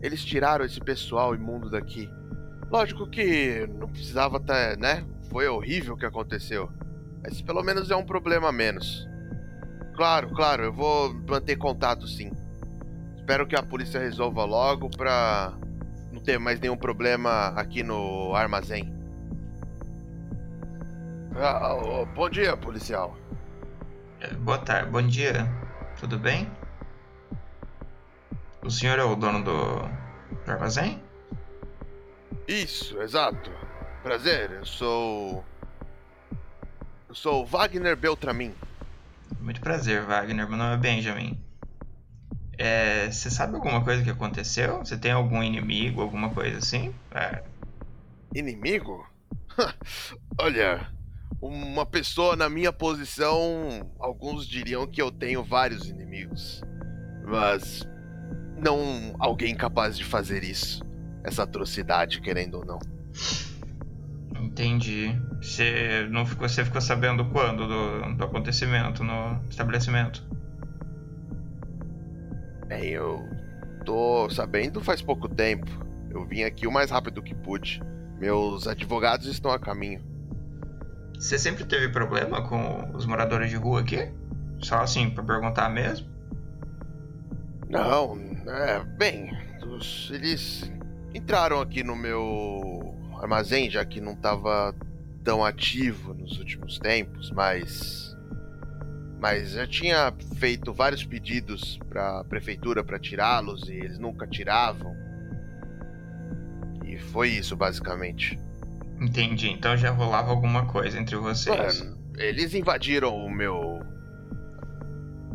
eles tiraram esse pessoal imundo daqui. Lógico que não precisava tá, né? Foi horrível o que aconteceu. Mas pelo menos é um problema menos. Claro, claro, eu vou manter contato sim. Espero que a polícia resolva logo pra não ter mais nenhum problema aqui no armazém. Ah, oh, bom dia, policial. É, Boa tarde, bom dia. Tudo bem? O senhor é o dono do, do armazém? Isso, exato. Prazer, eu sou. Eu sou Wagner Beltramin. Muito prazer, Wagner. Meu nome é Benjamin. É, você sabe alguma coisa que aconteceu? Você tem algum inimigo, alguma coisa assim? É, Inimigo? Olha, uma pessoa na minha posição, alguns diriam que eu tenho vários inimigos. Mas não alguém capaz de fazer isso. Essa atrocidade, querendo ou não. Entendi. Você não ficou, você ficou sabendo quando do, do acontecimento no estabelecimento? Bem, eu tô sabendo faz pouco tempo. Eu vim aqui o mais rápido que pude. Meus advogados estão a caminho. Você sempre teve problema com os moradores de rua aqui? Só assim, pra perguntar mesmo? Não, é, bem, os- eles entraram aqui no meu armazém, já que não tava tão ativo nos últimos tempos, mas mas eu tinha feito vários pedidos pra prefeitura pra tirá-los e eles nunca tiravam. E foi isso basicamente. Entendi. Então já rolava alguma coisa entre vocês. Mano, eles invadiram o meu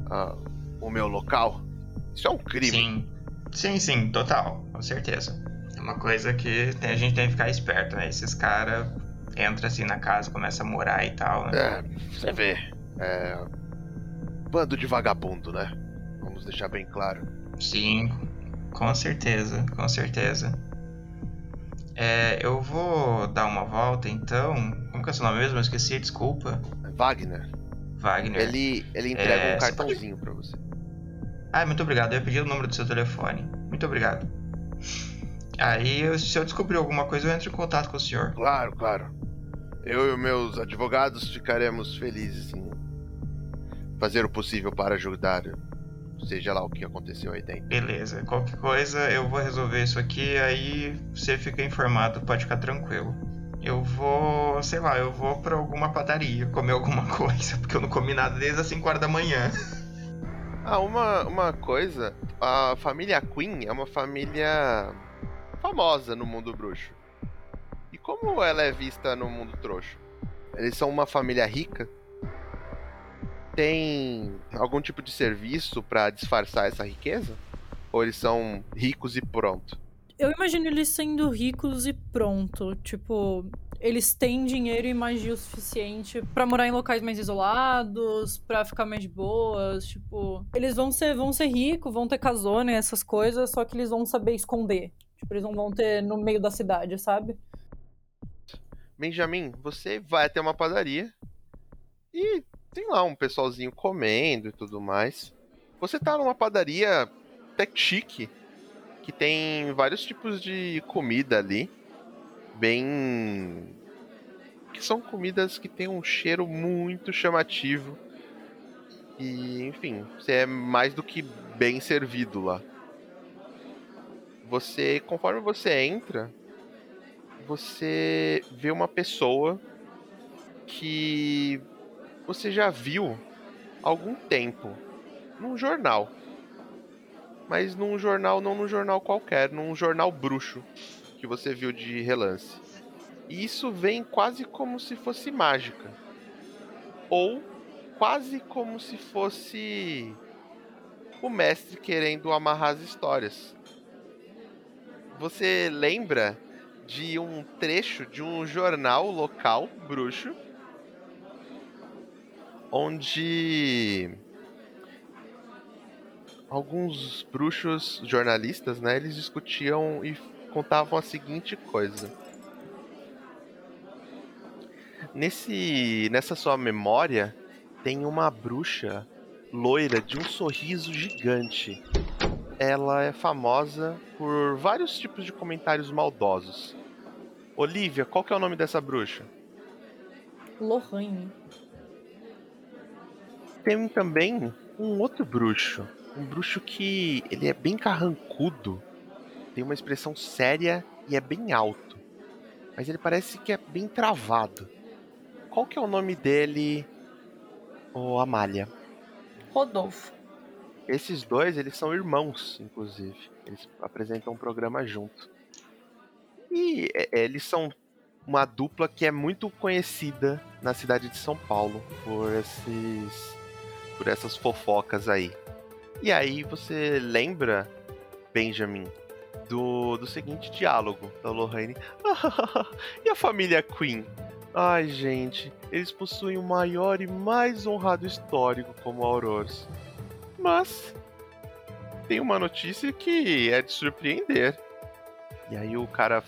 ah, o meu local. Isso é um crime. Sim. Sim, sim, total. Com certeza. É uma coisa que tem- a gente tem que ficar esperto, né? Esses caras entram assim na casa, começam a morar e tal, né? É, você vê. É. Bando de vagabundo, né? Vamos deixar bem claro. Sim, com certeza, com certeza. É, eu vou dar uma volta então. Como que é o seu nome mesmo? Eu esqueci, desculpa. Wagner, Wagner. ele, ele entrega É, um você pode- cartãozinho pra você. Ah, muito obrigado. Eu ia pedir o número do seu telefone. Muito obrigado. Aí, se eu descobrir alguma coisa, eu entro em contato com o senhor. Claro, claro. Eu e meus advogados ficaremos felizes em fazer o possível para ajudar, seja lá o que aconteceu aí dentro. Beleza. Qualquer coisa, eu vou resolver isso aqui. Aí você fica informado, pode ficar tranquilo. Eu vou, sei lá, eu vou pra alguma padaria comer alguma coisa, porque eu não comi nada desde as 5 horas da manhã. Ah, uma, uma coisa, a família Queen é uma família famosa no mundo bruxo. E como ela é vista no mundo trouxa? Eles são uma família rica? Tem algum tipo de serviço pra disfarçar essa riqueza? Ou eles são ricos e pronto? Eu imagino eles sendo ricos e pronto. Tipo, eles têm dinheiro e magia o suficiente pra morar em locais mais isolados, pra ficar mais boas. Tipo, eles vão ser, vão ser ricos, vão ter casona e essas coisas, só que eles vão saber esconder. Tipo, eles não vão ter no meio da cidade, sabe? Benjamin, você vai até uma padaria e tem lá um pessoalzinho comendo e tudo mais. Você tá numa padaria até chique, que tem vários tipos de comida ali, bem. que são comidas que tem um cheiro muito chamativo. E, enfim, você é mais do que bem servido lá. Você, conforme você entra, você vê uma pessoa que você já viu algum tempo num jornal. Mas num jornal, não num jornal qualquer, num jornal bruxo que você viu de relance. E isso vem quase como se fosse mágica. Ou quase como se fosse o mestre querendo amarrar as histórias. Você lembra de um trecho de um jornal local bruxo onde alguns bruxos jornalistas, né, eles discutiam e contavam a seguinte coisa. Nesse nessa sua memória tem uma bruxa loira de um sorriso gigante. Ela é famosa por vários tipos de comentários maldosos. Olivia, qual que é o nome dessa bruxa? Lorraine. Tem também um outro bruxo. Um bruxo que ele é bem carrancudo. Tem uma expressão séria e é bem alto. Mas ele parece que é bem travado. Qual que é o nome dele? Ô, Amália. Rodolfo. Esses dois, eles são irmãos, inclusive. Eles apresentam um programa junto. E é, eles são uma dupla que é muito conhecida na cidade de São Paulo por esses por essas fofocas aí. E aí você lembra, Benjamin, do, do seguinte diálogo da Lorraine. e a família Queen? Ai, gente, eles possuem o maior e mais honrado histórico como Aurores. Mas tem uma notícia que é de surpreender. E aí o cara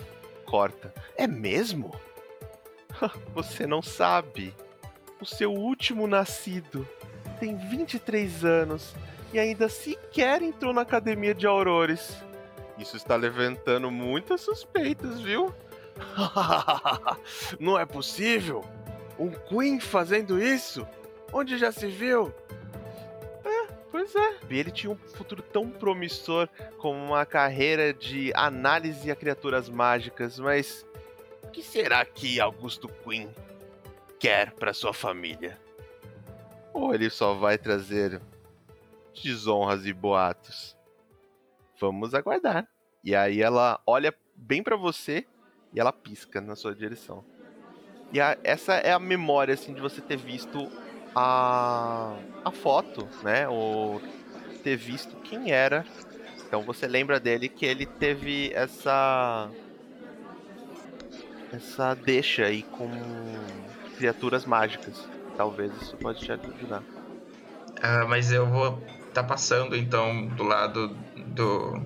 corta. É mesmo? Você não sabe. O seu último nascido tem 23 anos e ainda sequer entrou na academia de Aurores. Isso está levantando muitas suspeitas, viu? não é possível! Um Queen fazendo isso? Onde já se viu? É, pois é. E ele tinha um futuro tão promissor como uma carreira de análise a criaturas mágicas, mas o que será que Augusto Queen quer para sua família? Ou ele só vai trazer desonras e boatos? Vamos aguardar. E aí ela olha bem para você e ela pisca na sua direção. E a, essa é a memória assim de você ter visto a, a foto, né? Ou ter visto quem era. Então você lembra dele que ele teve essa essa deixa aí com criaturas mágicas. Talvez isso pode te ajudar. Ah, mas eu vou estar tá passando então do lado do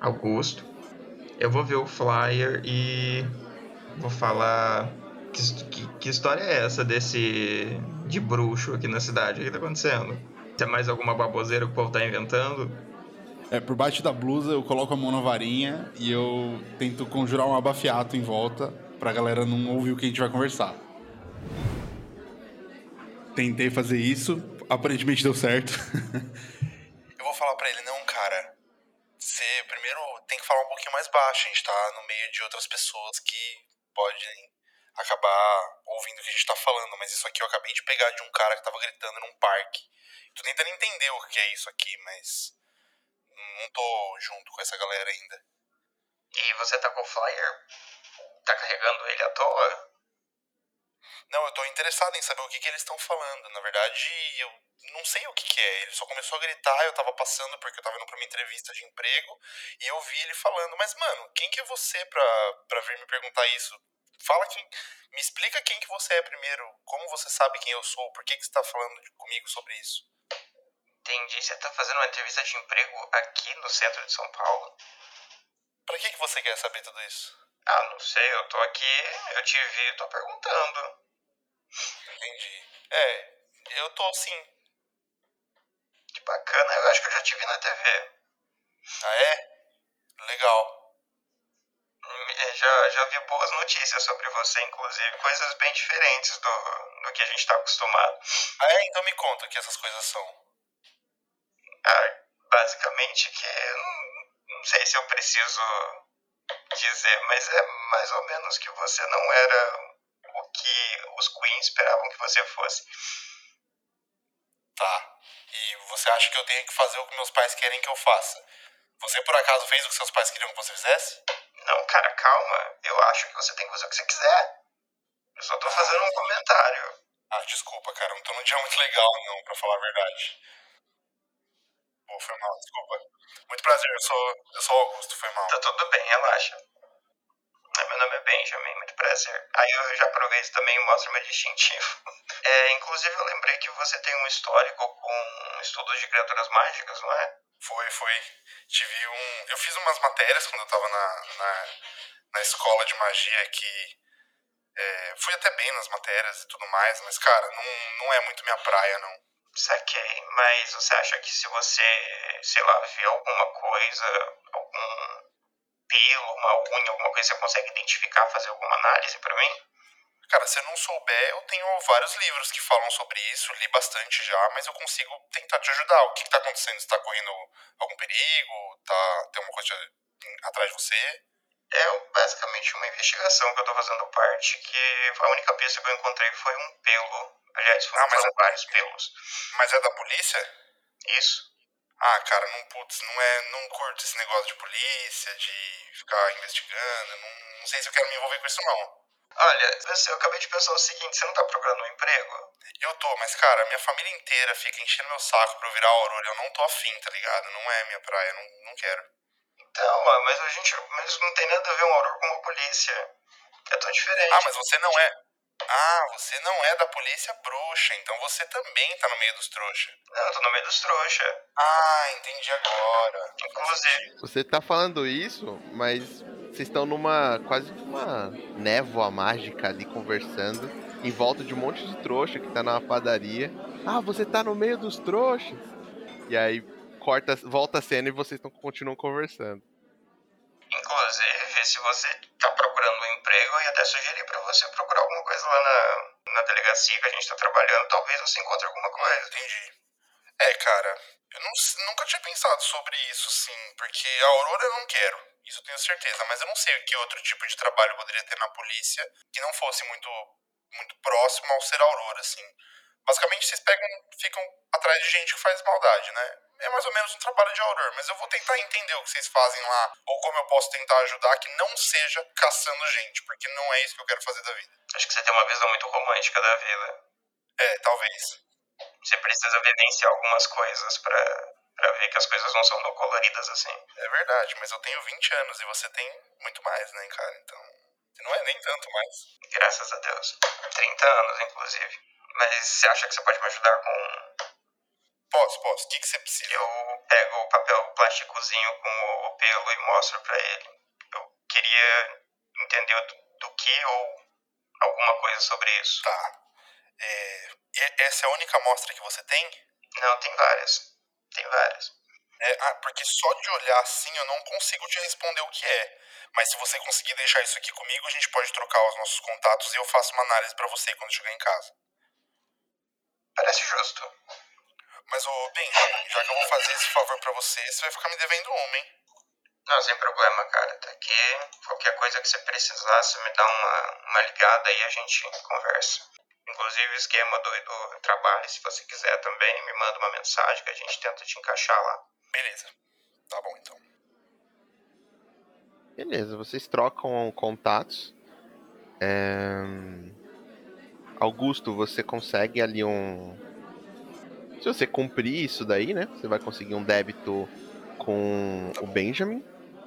Augusto. Eu vou ver o flyer e vou falar que, que, que, história é essa desse de bruxo aqui na cidade? O que tá acontecendo? Se é mais alguma baboseira que o povo tá inventando? É, por baixo da blusa eu coloco a mão na varinha e eu tento conjurar um abafiato em volta pra galera não ouvir o que a gente vai conversar. Tentei fazer isso, aparentemente deu certo. eu vou falar para ele, não, cara. Você primeiro tem que falar um pouquinho mais baixo, a gente tá no meio de outras pessoas que podem acabar ouvindo o que a gente tá falando, mas isso aqui eu acabei de pegar de um cara que tava gritando num parque. Tô tentando entender o que é isso aqui, mas não tô junto com essa galera ainda. E você tá com o flyer? Tá carregando ele à toa? Não, eu tô interessado em saber o que, que eles estão falando. Na verdade, eu não sei o que, que é. Ele só começou a gritar, eu tava passando porque eu tava indo pra uma entrevista de emprego e eu vi ele falando, mas mano, quem que é você pra, pra vir me perguntar isso? Fala quem. Me explica quem que você é primeiro. Como você sabe quem eu sou? Por que, que você tá falando comigo sobre isso? Entendi. Você tá fazendo uma entrevista de emprego aqui no centro de São Paulo? Pra que, que você quer saber tudo isso? Ah, não sei. Eu tô aqui, eu te vi e tô perguntando. Entendi. É, eu tô sim. Que bacana. Eu acho que eu já te vi na TV. Ah, é? Legal. É, já, já vi boas notícias sobre você, inclusive, coisas bem diferentes do, do que a gente está acostumado. Ah, é? Então me conta o que essas coisas são. Ah, basicamente que não, não sei se eu preciso dizer, mas é mais ou menos que você não era o que os Queens esperavam que você fosse. Tá. E você acha que eu tenho que fazer o que meus pais querem que eu faça? Você por acaso fez o que seus pais queriam que você fizesse? Não, cara, calma. Eu acho que você tem que fazer o que você quiser. Eu só tô fazendo um comentário. Ah, desculpa, cara. Não tô num dia muito legal, não, pra falar a verdade. Pô, foi mal, desculpa. Muito prazer, eu sou, eu sou Augusto, foi mal. Tá tudo bem, relaxa. Meu nome é Benjamin, muito prazer. Aí eu já aproveito também e mostro meu distintivo. É, inclusive eu lembrei que você tem um histórico com estudos de criaturas mágicas, não é? Foi, foi. Tive um. Eu fiz umas matérias quando eu tava na, na, na escola de magia que. É, fui até bem nas matérias e tudo mais, mas, cara, não, não é muito minha praia, não. Saquei. Mas você acha que se você, sei lá, vê alguma coisa, algum pelo, uma unha, alguma coisa, você consegue identificar, fazer alguma análise para mim? Cara, se eu não souber, eu tenho vários livros que falam sobre isso, li bastante já, mas eu consigo tentar te ajudar. O que, que tá acontecendo? Você tá correndo algum perigo? Tá, tem alguma coisa atrás de você? É basicamente uma investigação que eu tô fazendo parte, que a única pista que eu encontrei foi um pelo. Aliás, foram, ah, mas é... vários pelos. Mas é da polícia? Isso. Ah, cara, não, putz, não é. Não curto esse negócio de polícia, de ficar investigando. Não, não sei se eu quero me envolver com isso não. Olha, eu acabei de pensar o seguinte, você não tá procurando um emprego? Eu tô, mas cara, minha família inteira fica enchendo meu saco pra eu virar Aurora. Eu não tô afim, tá ligado? Não é minha praia, não, não quero. Então, mas a gente. Mas não tem nada a ver um Aurora com uma polícia. É tão diferente. Ah, mas você não é. Ah, você não é da polícia bruxa, então você também tá no meio dos trouxa. Não, eu tô no meio dos trouxa. Ah, entendi agora. Inclusive. Você tá falando isso, mas Vocês estão numa quase que uma névoa mágica ali conversando, em volta de um monte de trouxa que tá numa padaria. Ah, você tá no meio dos trouxas. E aí corta, volta a cena e vocês tão, continuam conversando. Inclusive, se você tá procurando um emprego, eu ia até sugerir pra você procurar alguma coisa lá na, na delegacia que a gente tá trabalhando. Talvez você encontre alguma coisa. Entendi. É, cara, eu não nunca tinha pensado sobre isso, sim, porque a Aurora eu não quero, isso eu tenho certeza, mas eu não sei que outro tipo de trabalho eu poderia ter na polícia que não fosse muito, muito próximo ao ser Aurora, assim. Basicamente, vocês pegam, ficam atrás de gente que faz maldade, né? É mais ou menos um trabalho de Aurora, mas eu vou tentar entender o que vocês fazem lá, ou como eu posso tentar ajudar que não seja caçando gente, porque não é isso que eu quero fazer da vida. Acho que você tem uma visão muito romântica da vida. É, talvez. Você precisa vivenciar algumas coisas pra, pra ver que as coisas não são tão coloridas assim. É verdade, mas eu tenho 20 anos e você tem muito mais, né, cara? Então. Não é nem tanto mais. Graças a Deus. 30 anos, inclusive. Mas você acha que você pode me ajudar com. Posso, posso. O que, que você precisa? Eu pego o papel plásticozinho com o- pelo e mostro pra ele. Eu queria entender do, do que ou alguma coisa sobre isso. Tá. É, essa é a única amostra que você tem? Não, tem várias. Tem várias. É, ah, porque só de olhar assim eu não consigo te responder o que é. Mas se você conseguir deixar isso aqui comigo, a gente pode trocar os nossos contatos e eu faço uma análise pra você quando chegar em casa. Parece justo. Mas, ô, Benjamin, já que eu vou fazer esse favor pra você, você vai ficar me devendo uma, hein? Não, sem problema, cara. Tá aqui. Qualquer coisa que você precisar, você me dá uma, uma ligada e a gente conversa. Inclusive o esquema do, do trabalho, se você quiser também, me manda uma mensagem que a gente tenta te encaixar lá. Beleza. Tá bom, então. Beleza, vocês trocam contatos. É, Augusto, você consegue ali um. Se você cumprir isso daí, né? Você vai conseguir um débito com o Benjamin.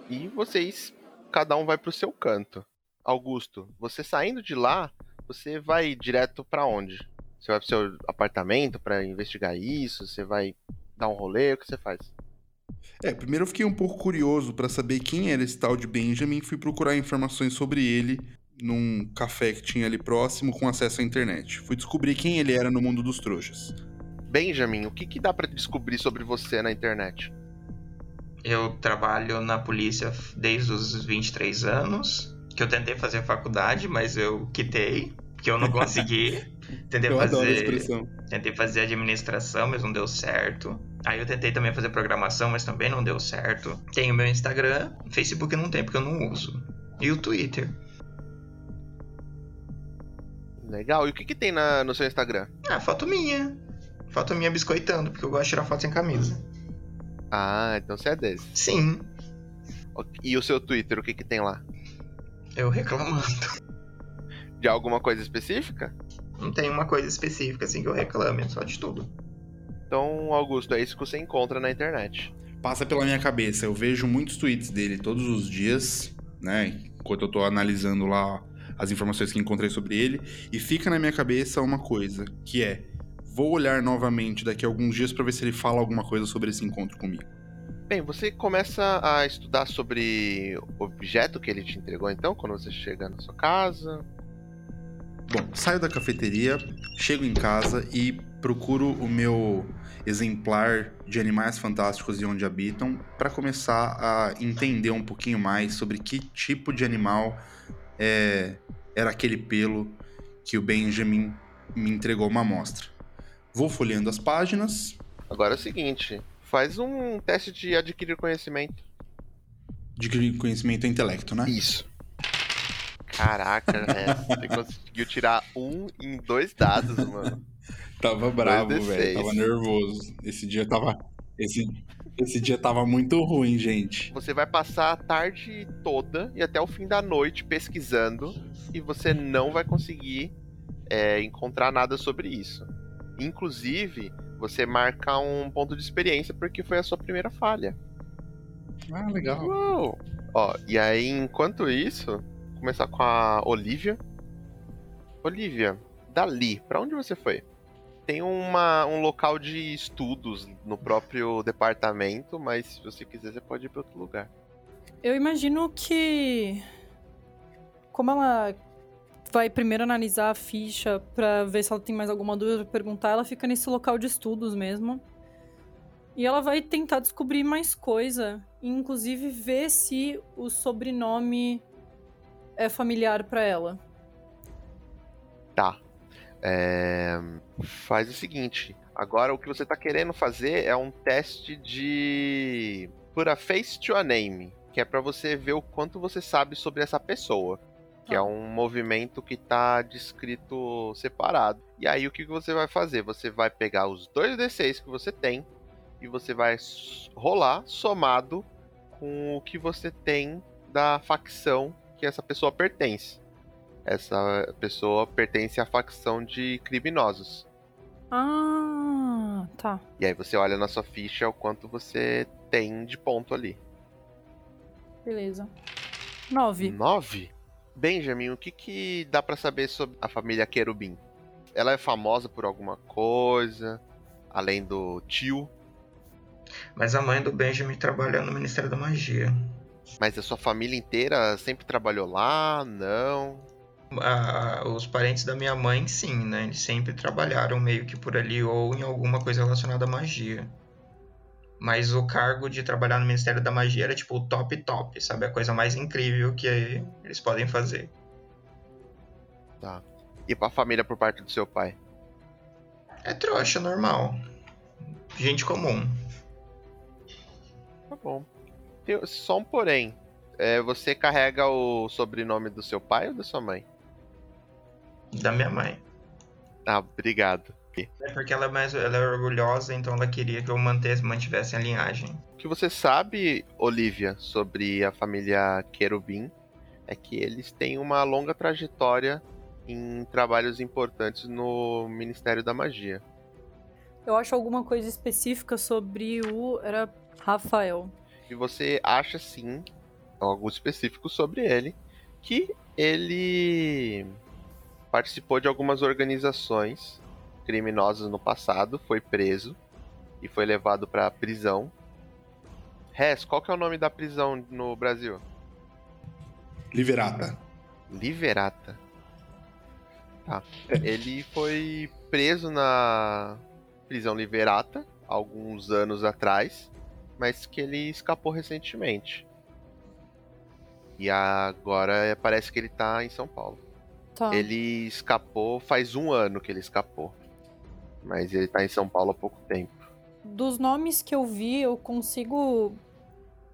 E vocês, cada um vai pro seu canto. Augusto, você saindo de lá, você vai direto pra onde? Você vai pro seu apartamento pra investigar isso? Você vai dar um rolê? O que você faz? É, primeiro eu fiquei um pouco curioso pra saber quem era esse tal de Benjamin fui procurar informações sobre ele num café que tinha ali próximo com acesso à internet. Fui descobrir quem ele era no mundo dos trouxas. Benjamin, o que, que dá pra descobrir sobre você na internet? Eu trabalho na polícia desde os 23 anos, que eu tentei fazer faculdade, mas eu quitei, que eu não consegui. Tentei Eu adoro a fazer, expressão. tentei fazer administração, mas não deu certo. Aí eu tentei também fazer programação, mas também não deu certo. Tenho meu Instagram, Facebook não tem porque eu não uso. E o Twitter. Legal. E o que, que tem na- no seu Instagram? Ah, foto minha. Foto minha biscoitando, porque eu gosto de tirar foto sem camisa. Ah, então você é desse. Sim. E o seu Twitter, o que, que tem lá? eu reclamando. De alguma coisa específica? Não tem uma coisa específica assim que eu reclame, só de tudo. Então, Augusto, é isso que você encontra na internet. Passa pela minha cabeça, eu vejo muitos tweets dele todos os dias, né? Enquanto eu tô analisando lá as informações que encontrei sobre ele, e fica na minha cabeça uma coisa, que é vou olhar novamente daqui a alguns dias pra ver se ele fala alguma coisa sobre esse encontro comigo. Bem, você começa a estudar sobre o objeto que ele te entregou, então, quando você chega na sua casa. Bom, saio da cafeteria, chego em casa e procuro o meu exemplar de Animais Fantásticos e Onde Habitam para começar a entender um pouquinho mais sobre que tipo de animal é, era aquele pelo que o Benjamin me entregou uma amostra. Vou folheando as páginas, Agora é o seguinte: faz um teste de adquirir conhecimento. de conhecimento e intelecto, né? Isso. Caraca, né? Você conseguiu tirar um em dois dados, mano. Tava bravo, 2d6. velho. Tava nervoso. Esse dia tava. Esse, esse dia tava muito ruim, gente. Você vai passar a tarde toda e até o fim da noite pesquisando e você não vai conseguir é, encontrar nada sobre isso. Inclusive, você marca um ponto de experiência porque foi a sua primeira falha. Ah, legal. Uou! Ó, e aí, enquanto isso, vou começar com a Olivia. Olivia, dali, pra onde você foi? Tem uma, um local de estudos no próprio departamento, mas se você quiser, você pode ir pra outro lugar. Eu imagino que. Como ela vai primeiro analisar a ficha pra ver se ela tem mais alguma dúvida pra perguntar, ela fica nesse local de estudos mesmo. E ela vai tentar descobrir mais coisa, inclusive ver se o sobrenome é familiar pra ela. Tá. É, Faz o seguinte. Agora o que você tá querendo fazer é um teste de. Put a face to a name. Que é pra você ver o quanto você sabe sobre essa pessoa. Que é um movimento que tá descrito separado. E aí o que você vai fazer? Você vai pegar os dois D6 que você tem e você vai rolar somado com o que você tem da facção que essa pessoa pertence. Essa pessoa pertence à facção de criminosos. Ah, tá. E aí você olha na sua ficha o quanto você tem de ponto ali. Beleza. Nove. 9? Benjamin, o que, que dá pra saber sobre a família Querubim? Ela é famosa por alguma coisa, além do tio, Mas a mãe do Benjamin trabalha no Ministério da Magia. mas a sua família inteira sempre trabalhou lá? Não. Ah, os parentes da minha mãe, sim, né? Eles sempre trabalharam meio que por ali ou em alguma coisa relacionada à magia. Mas o cargo de trabalhar no Ministério da Magia era tipo o top top, sabe? A coisa mais incrível que eles podem fazer. E pra família por parte do seu pai? É trouxa, normal. Gente comum. Tá bom. Tem só um porém. É, você carrega o sobrenome do seu pai ou da sua mãe? Da minha mãe. Ah, obrigado. É porque ela é mais ela é orgulhosa, então ela queria que eu mantesse, mantivesse a linhagem. O que você sabe, Olivia, sobre a família Querubim é que eles têm uma longa trajetória em trabalhos importantes no Ministério da Magia. Eu acho alguma coisa específica sobre o. Era Rafael. E você acha sim algo específico sobre ele, que ele participou de algumas organizações criminosas no passado, foi preso e foi levado para prisão. Res, qual que é o nome da prisão no Brasil? Liberata. Liberata. Tá. Ele foi preso na prisão Liberata alguns anos atrás, mas que ele escapou recentemente. E agora é, parece que ele tá em São Paulo. Tá. Ele escapou faz um ano que ele escapou. Mas ele tá em São Paulo há pouco tempo. Dos nomes que eu vi, eu consigo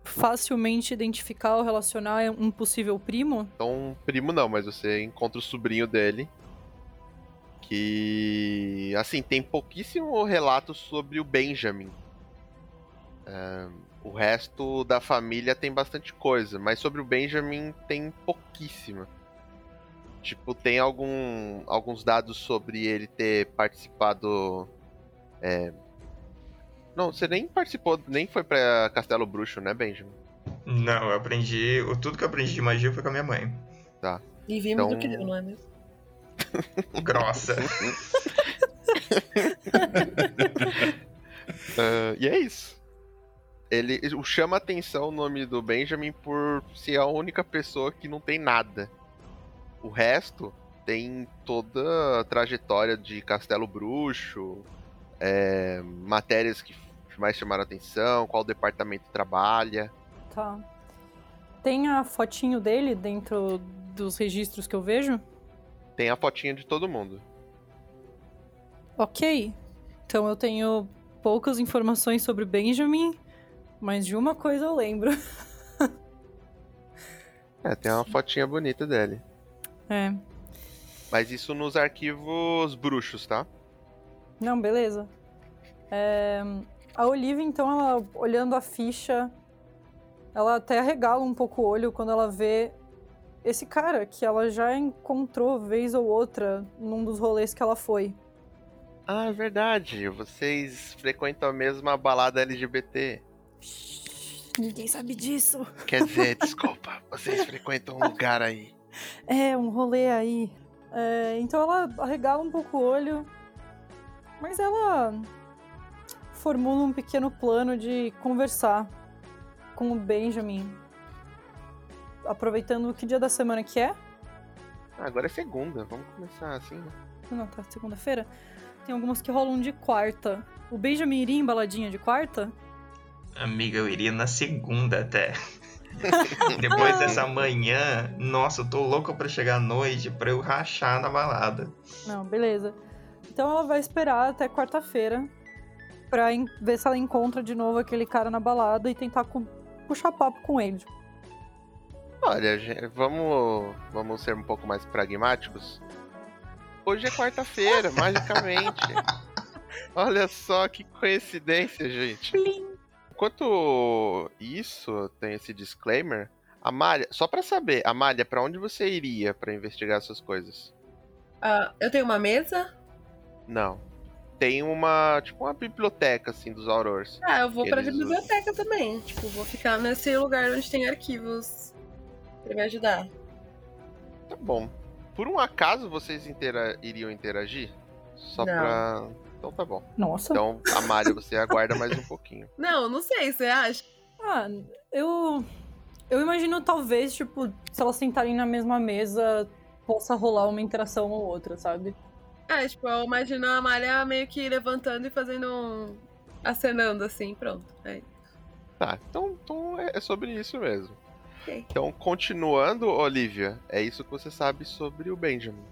facilmente identificar ou relacionar um possível primo. Então, primo não, mas você encontra o sobrinho dele. Que. Assim, tem pouquíssimo relato sobre o Benjamin. É, o resto da família tem bastante coisa, mas sobre o Benjamin tem pouquíssima. Tipo, tem algum, alguns dados sobre ele ter participado. é, Não, você nem participou, nem foi pra Castelo Bruxo, né, Benjamin? Não, eu aprendi. o- Tudo que eu aprendi de magia foi com a minha mãe. E vimos Então- do que deu, não é mesmo? Grossa. Ah, e é isso. Ele o chama atenção o nome do Benjamin por ser a única pessoa que não tem nada. O resto tem toda a trajetória de Castelo Bruxo, é, matérias que mais chamaram atenção, qual departamento trabalha. Tá. Tem a fotinho dele dentro dos registros que eu vejo? Tem a fotinha de todo mundo. Ok. Então eu tenho poucas informações sobre Benjamin, mas de uma coisa eu lembro. É, tem uma fotinha bonita dele. É. Mas isso nos arquivos bruxos, tá? Não, beleza. É, A Olivia, então, ela olhando a ficha, ela até arregala um pouco o olho quando ela vê esse cara que ela já encontrou vez ou outra num dos rolês que ela foi. Ah, é verdade. Vocês frequentam a mesma balada LGBT. Shhh, Ninguém sabe disso. Quer dizer, desculpa, vocês frequentam um lugar aí. É, um rolê aí. É, então ela arregala um pouco o olho, mas ela formula um pequeno plano de conversar com o Benjamin. aproveitando que dia da semana que é? Ah, agora é segunda, vamos começar assim, né? Não, tá segunda-feira. Tem algumas que rolam de quarta. O Benjamin iria em baladinha de quarta? Amiga, eu iria na segunda até. Depois dessa manhã, nossa, eu tô louco pra chegar à noite pra eu rachar na balada. Não, beleza. Então ela vai esperar até quarta-feira pra ver se ela encontra de novo aquele cara na balada e tentar com- puxar papo com ele. Olha, gente, vamos, vamos ser um pouco mais pragmáticos. Hoje é quarta-feira, magicamente. Olha só que coincidência, gente. Enquanto isso tem esse disclaimer, Amália, só pra saber, Amália, pra onde você iria pra investigar essas coisas? Ah, eu tenho uma mesa? Não. Tem uma, tipo, uma biblioteca assim dos Aurors. Ah, eu vou pra biblioteca também. Tipo, vou ficar nesse lugar onde tem arquivos pra me ajudar. Tá bom. Por um acaso vocês intera- iriam interagir? Só Não. pra. Então tá bom. Nossa. Então, Amália, você aguarda mais um pouquinho. Não, não sei, você acha? Ah, eu. Eu imagino talvez, tipo, se elas sentarem na mesma mesa, possa rolar uma interação ou outra, sabe? É, tipo, eu imagino a Amália meio que levantando e fazendo um. acenando assim, pronto. É. Tá, então, então é é sobre isso mesmo. Ok. Então, continuando, Olivia, é isso que você sabe sobre o Benjamin.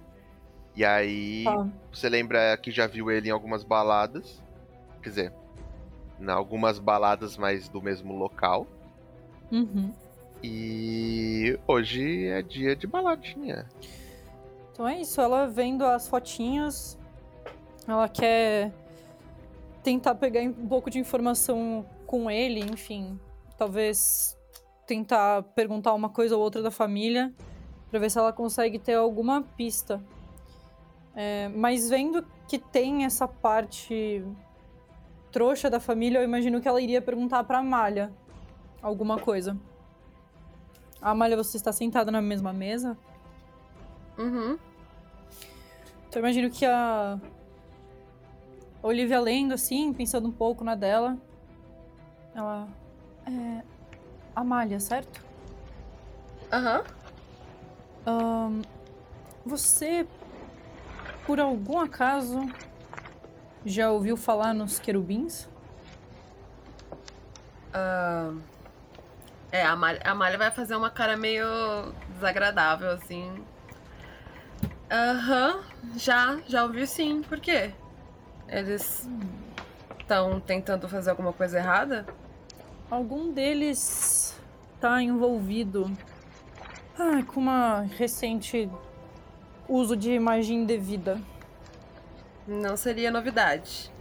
E aí, Tá. você lembra que já viu ele em algumas baladas. Quer dizer, em algumas baladas, mas do mesmo local. Uhum. E hoje é dia de baladinha. Então é isso, ela vendo as fotinhas, ela quer tentar pegar um pouco de informação com ele, enfim, talvez tentar perguntar uma coisa ou outra da família, pra ver se ela consegue ter alguma pista. É, mas vendo que tem essa parte trouxa da família, eu imagino que ela iria perguntar pra Amália alguma coisa. Amália, você está sentada na mesma mesa? Uhum. Então eu imagino que a Olivia lendo assim, pensando um pouco na dela. Ela. É. Amália, certo? Aham. Ahn, você, por algum acaso, já ouviu falar nos querubins? Ah, É, a Amália, a Amália vai fazer uma cara meio desagradável, assim. Aham, já, já ouvi sim. Por quê? Eles estão tentando fazer alguma coisa errada? Algum deles tá envolvido ah, com uma recente uso de magia indevida. Não seria novidade.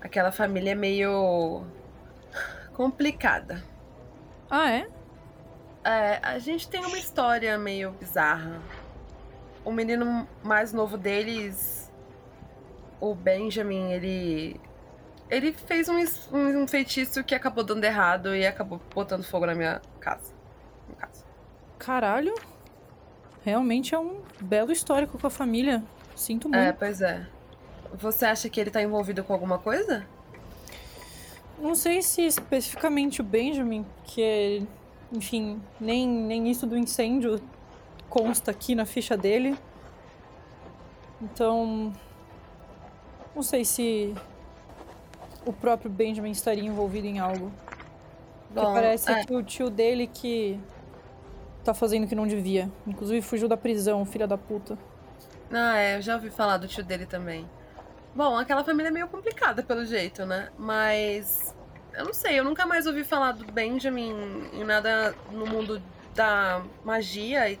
Aquela família é meio complicada. Ah, é? É, a gente tem uma história meio bizarra. O menino mais novo deles, o Benjamin, ele. Ele fez um, es- um feitiço que acabou dando errado e acabou botando fogo na minha casa. No caso. Caralho. Realmente é um belo histórico com a família. Sinto muito. É, pois é. Você acha que ele tá envolvido com alguma coisa? Não sei se especificamente o Benjamin, que enfim, nem, nem isso do incêndio consta aqui na ficha dele. Então, não sei se o próprio Benjamin estaria envolvido em algo. Porque Bom, parece é. que o tio dele que tá fazendo o que não devia. Inclusive fugiu da prisão, filha da puta. Ah, é, eu já ouvi falar do tio dele também. Bom, aquela família é meio complicada pelo jeito, né? Mas. Eu não sei, eu nunca mais ouvi falar do Benjamin em nada no mundo da magia e.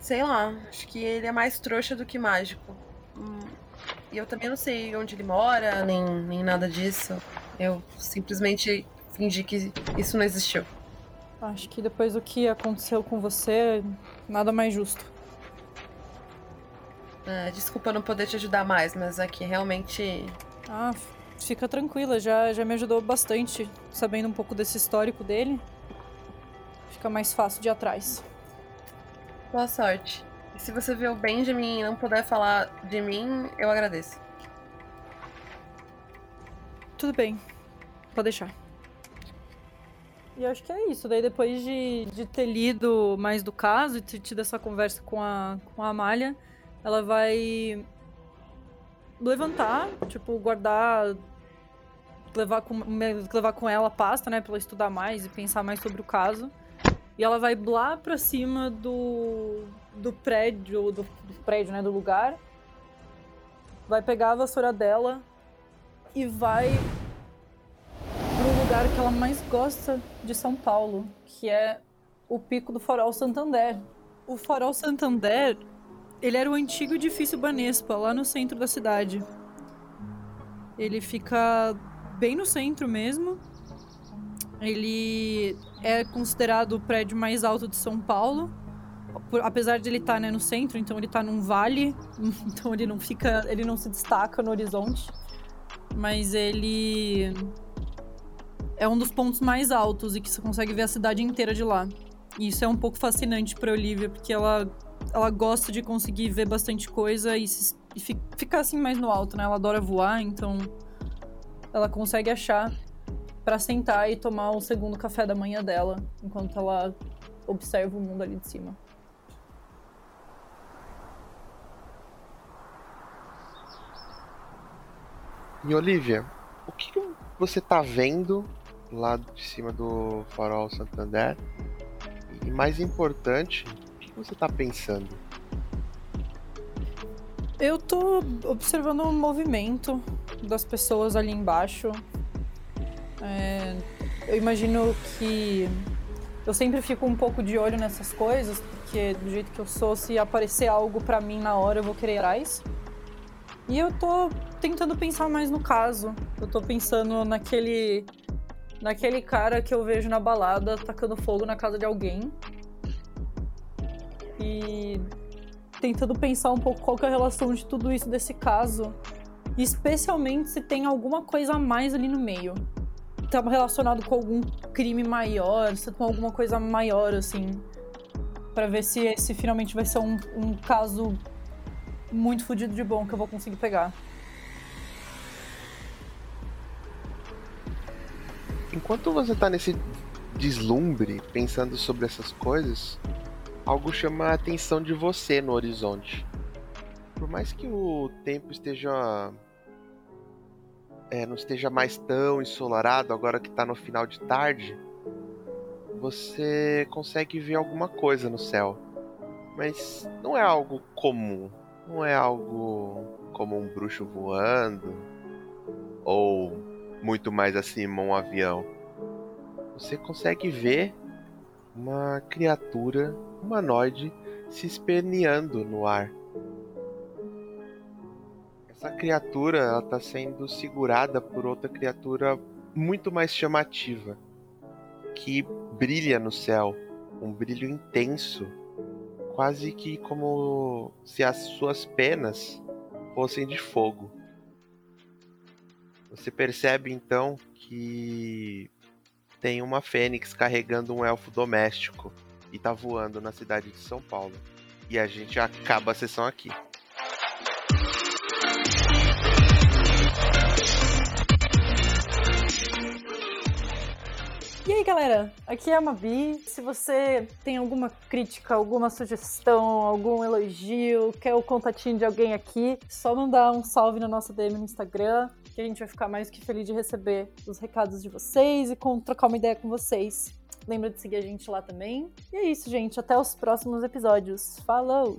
Sei lá, acho que ele é mais trouxa do que mágico. Hum, E eu também não sei onde ele mora, nem, nem nada disso. Eu simplesmente fingi que isso não existiu. Acho que depois do que aconteceu com você, nada mais justo. É, desculpa não poder te ajudar mais, mas aqui realmente. Ah, fica tranquila, já, já me ajudou bastante sabendo um pouco desse histórico dele. Fica mais fácil de ir atrás. Boa sorte. E se você ver o Benjamin e não puder falar de mim, eu agradeço. Tudo bem, pode deixar. E acho que é isso. Daí depois de, de ter lido mais do caso e ter tido essa conversa com a, com a Amália, ela vai levantar, tipo, guardar. Levar com, levar com ela a pasta, né? Pra ela estudar mais e pensar mais sobre o caso. E ela vai lá pra cima do. do prédio. Do, do prédio, né? Do lugar. Vai pegar a vassoura dela e vai lugar que ela mais gosta de São Paulo, que é o Pico do Farol Santander. O Farol Santander, ele era o antigo edifício Banespa, lá no centro da cidade. Ele fica bem no centro mesmo. Ele é considerado o prédio mais alto de São Paulo. Apesar de ele estar tá, né, no centro, então ele está num vale, então ele não fica, ele não se destaca no horizonte, mas ele é um dos pontos mais altos e que você consegue ver a cidade inteira de lá. E isso é um pouco fascinante para Olivia, porque ela ela gosta de conseguir ver bastante coisa e, se, e ficar assim mais no alto, né? Ela adora voar, então ela consegue achar para sentar e tomar o segundo café da manhã dela, enquanto ela observa o mundo ali de cima. E Olivia, o que você tá vendo lá de cima do farol Santander? E mais importante, o que você tá pensando? Eu tô observando o movimento das pessoas ali embaixo. É, eu imagino que eu sempre fico um pouco de olho nessas coisas, porque do jeito que eu sou, se aparecer algo para mim na hora, eu vou querer atrás. E eu tô tentando pensar mais no caso. Eu tô pensando naquele naquele cara que eu vejo na balada tacando fogo na casa de alguém. E tentando pensar um pouco qual é a relação de tudo isso desse caso. Especialmente se tem alguma coisa a mais ali no meio. Tá relacionado com algum crime maior, se tem alguma coisa maior, assim. para ver se esse finalmente vai ser um, um caso muito fodido de bom que eu vou conseguir pegar. Enquanto você tá nesse deslumbre, pensando sobre essas coisas, algo chama a atenção de você no horizonte. Por mais que o tempo esteja. É, não esteja mais tão ensolarado, agora que tá no final de tarde, você consegue ver alguma coisa no céu. Mas não é algo comum. Não é algo como um bruxo voando. Ou muito mais acima um avião. Você consegue ver uma criatura humanoide se esperneando no ar. Essa criatura está sendo segurada por outra criatura muito mais chamativa, que brilha no céu, um brilho intenso, quase que como se as suas penas fossem de fogo. Você percebe então que tem uma fênix carregando um elfo doméstico e tá voando na cidade de São Paulo. E a gente acaba a sessão aqui. E aí, galera? Aqui é a Mabi. Se você tem alguma crítica, alguma sugestão, algum elogio, quer o contatinho de alguém aqui, só mandar um salve na nossa DM no Instagram, que a gente vai ficar mais que feliz de receber os recados de vocês e com, trocar uma ideia com vocês. Lembra de seguir a gente lá também. E é isso, gente. Até os próximos episódios. Falou!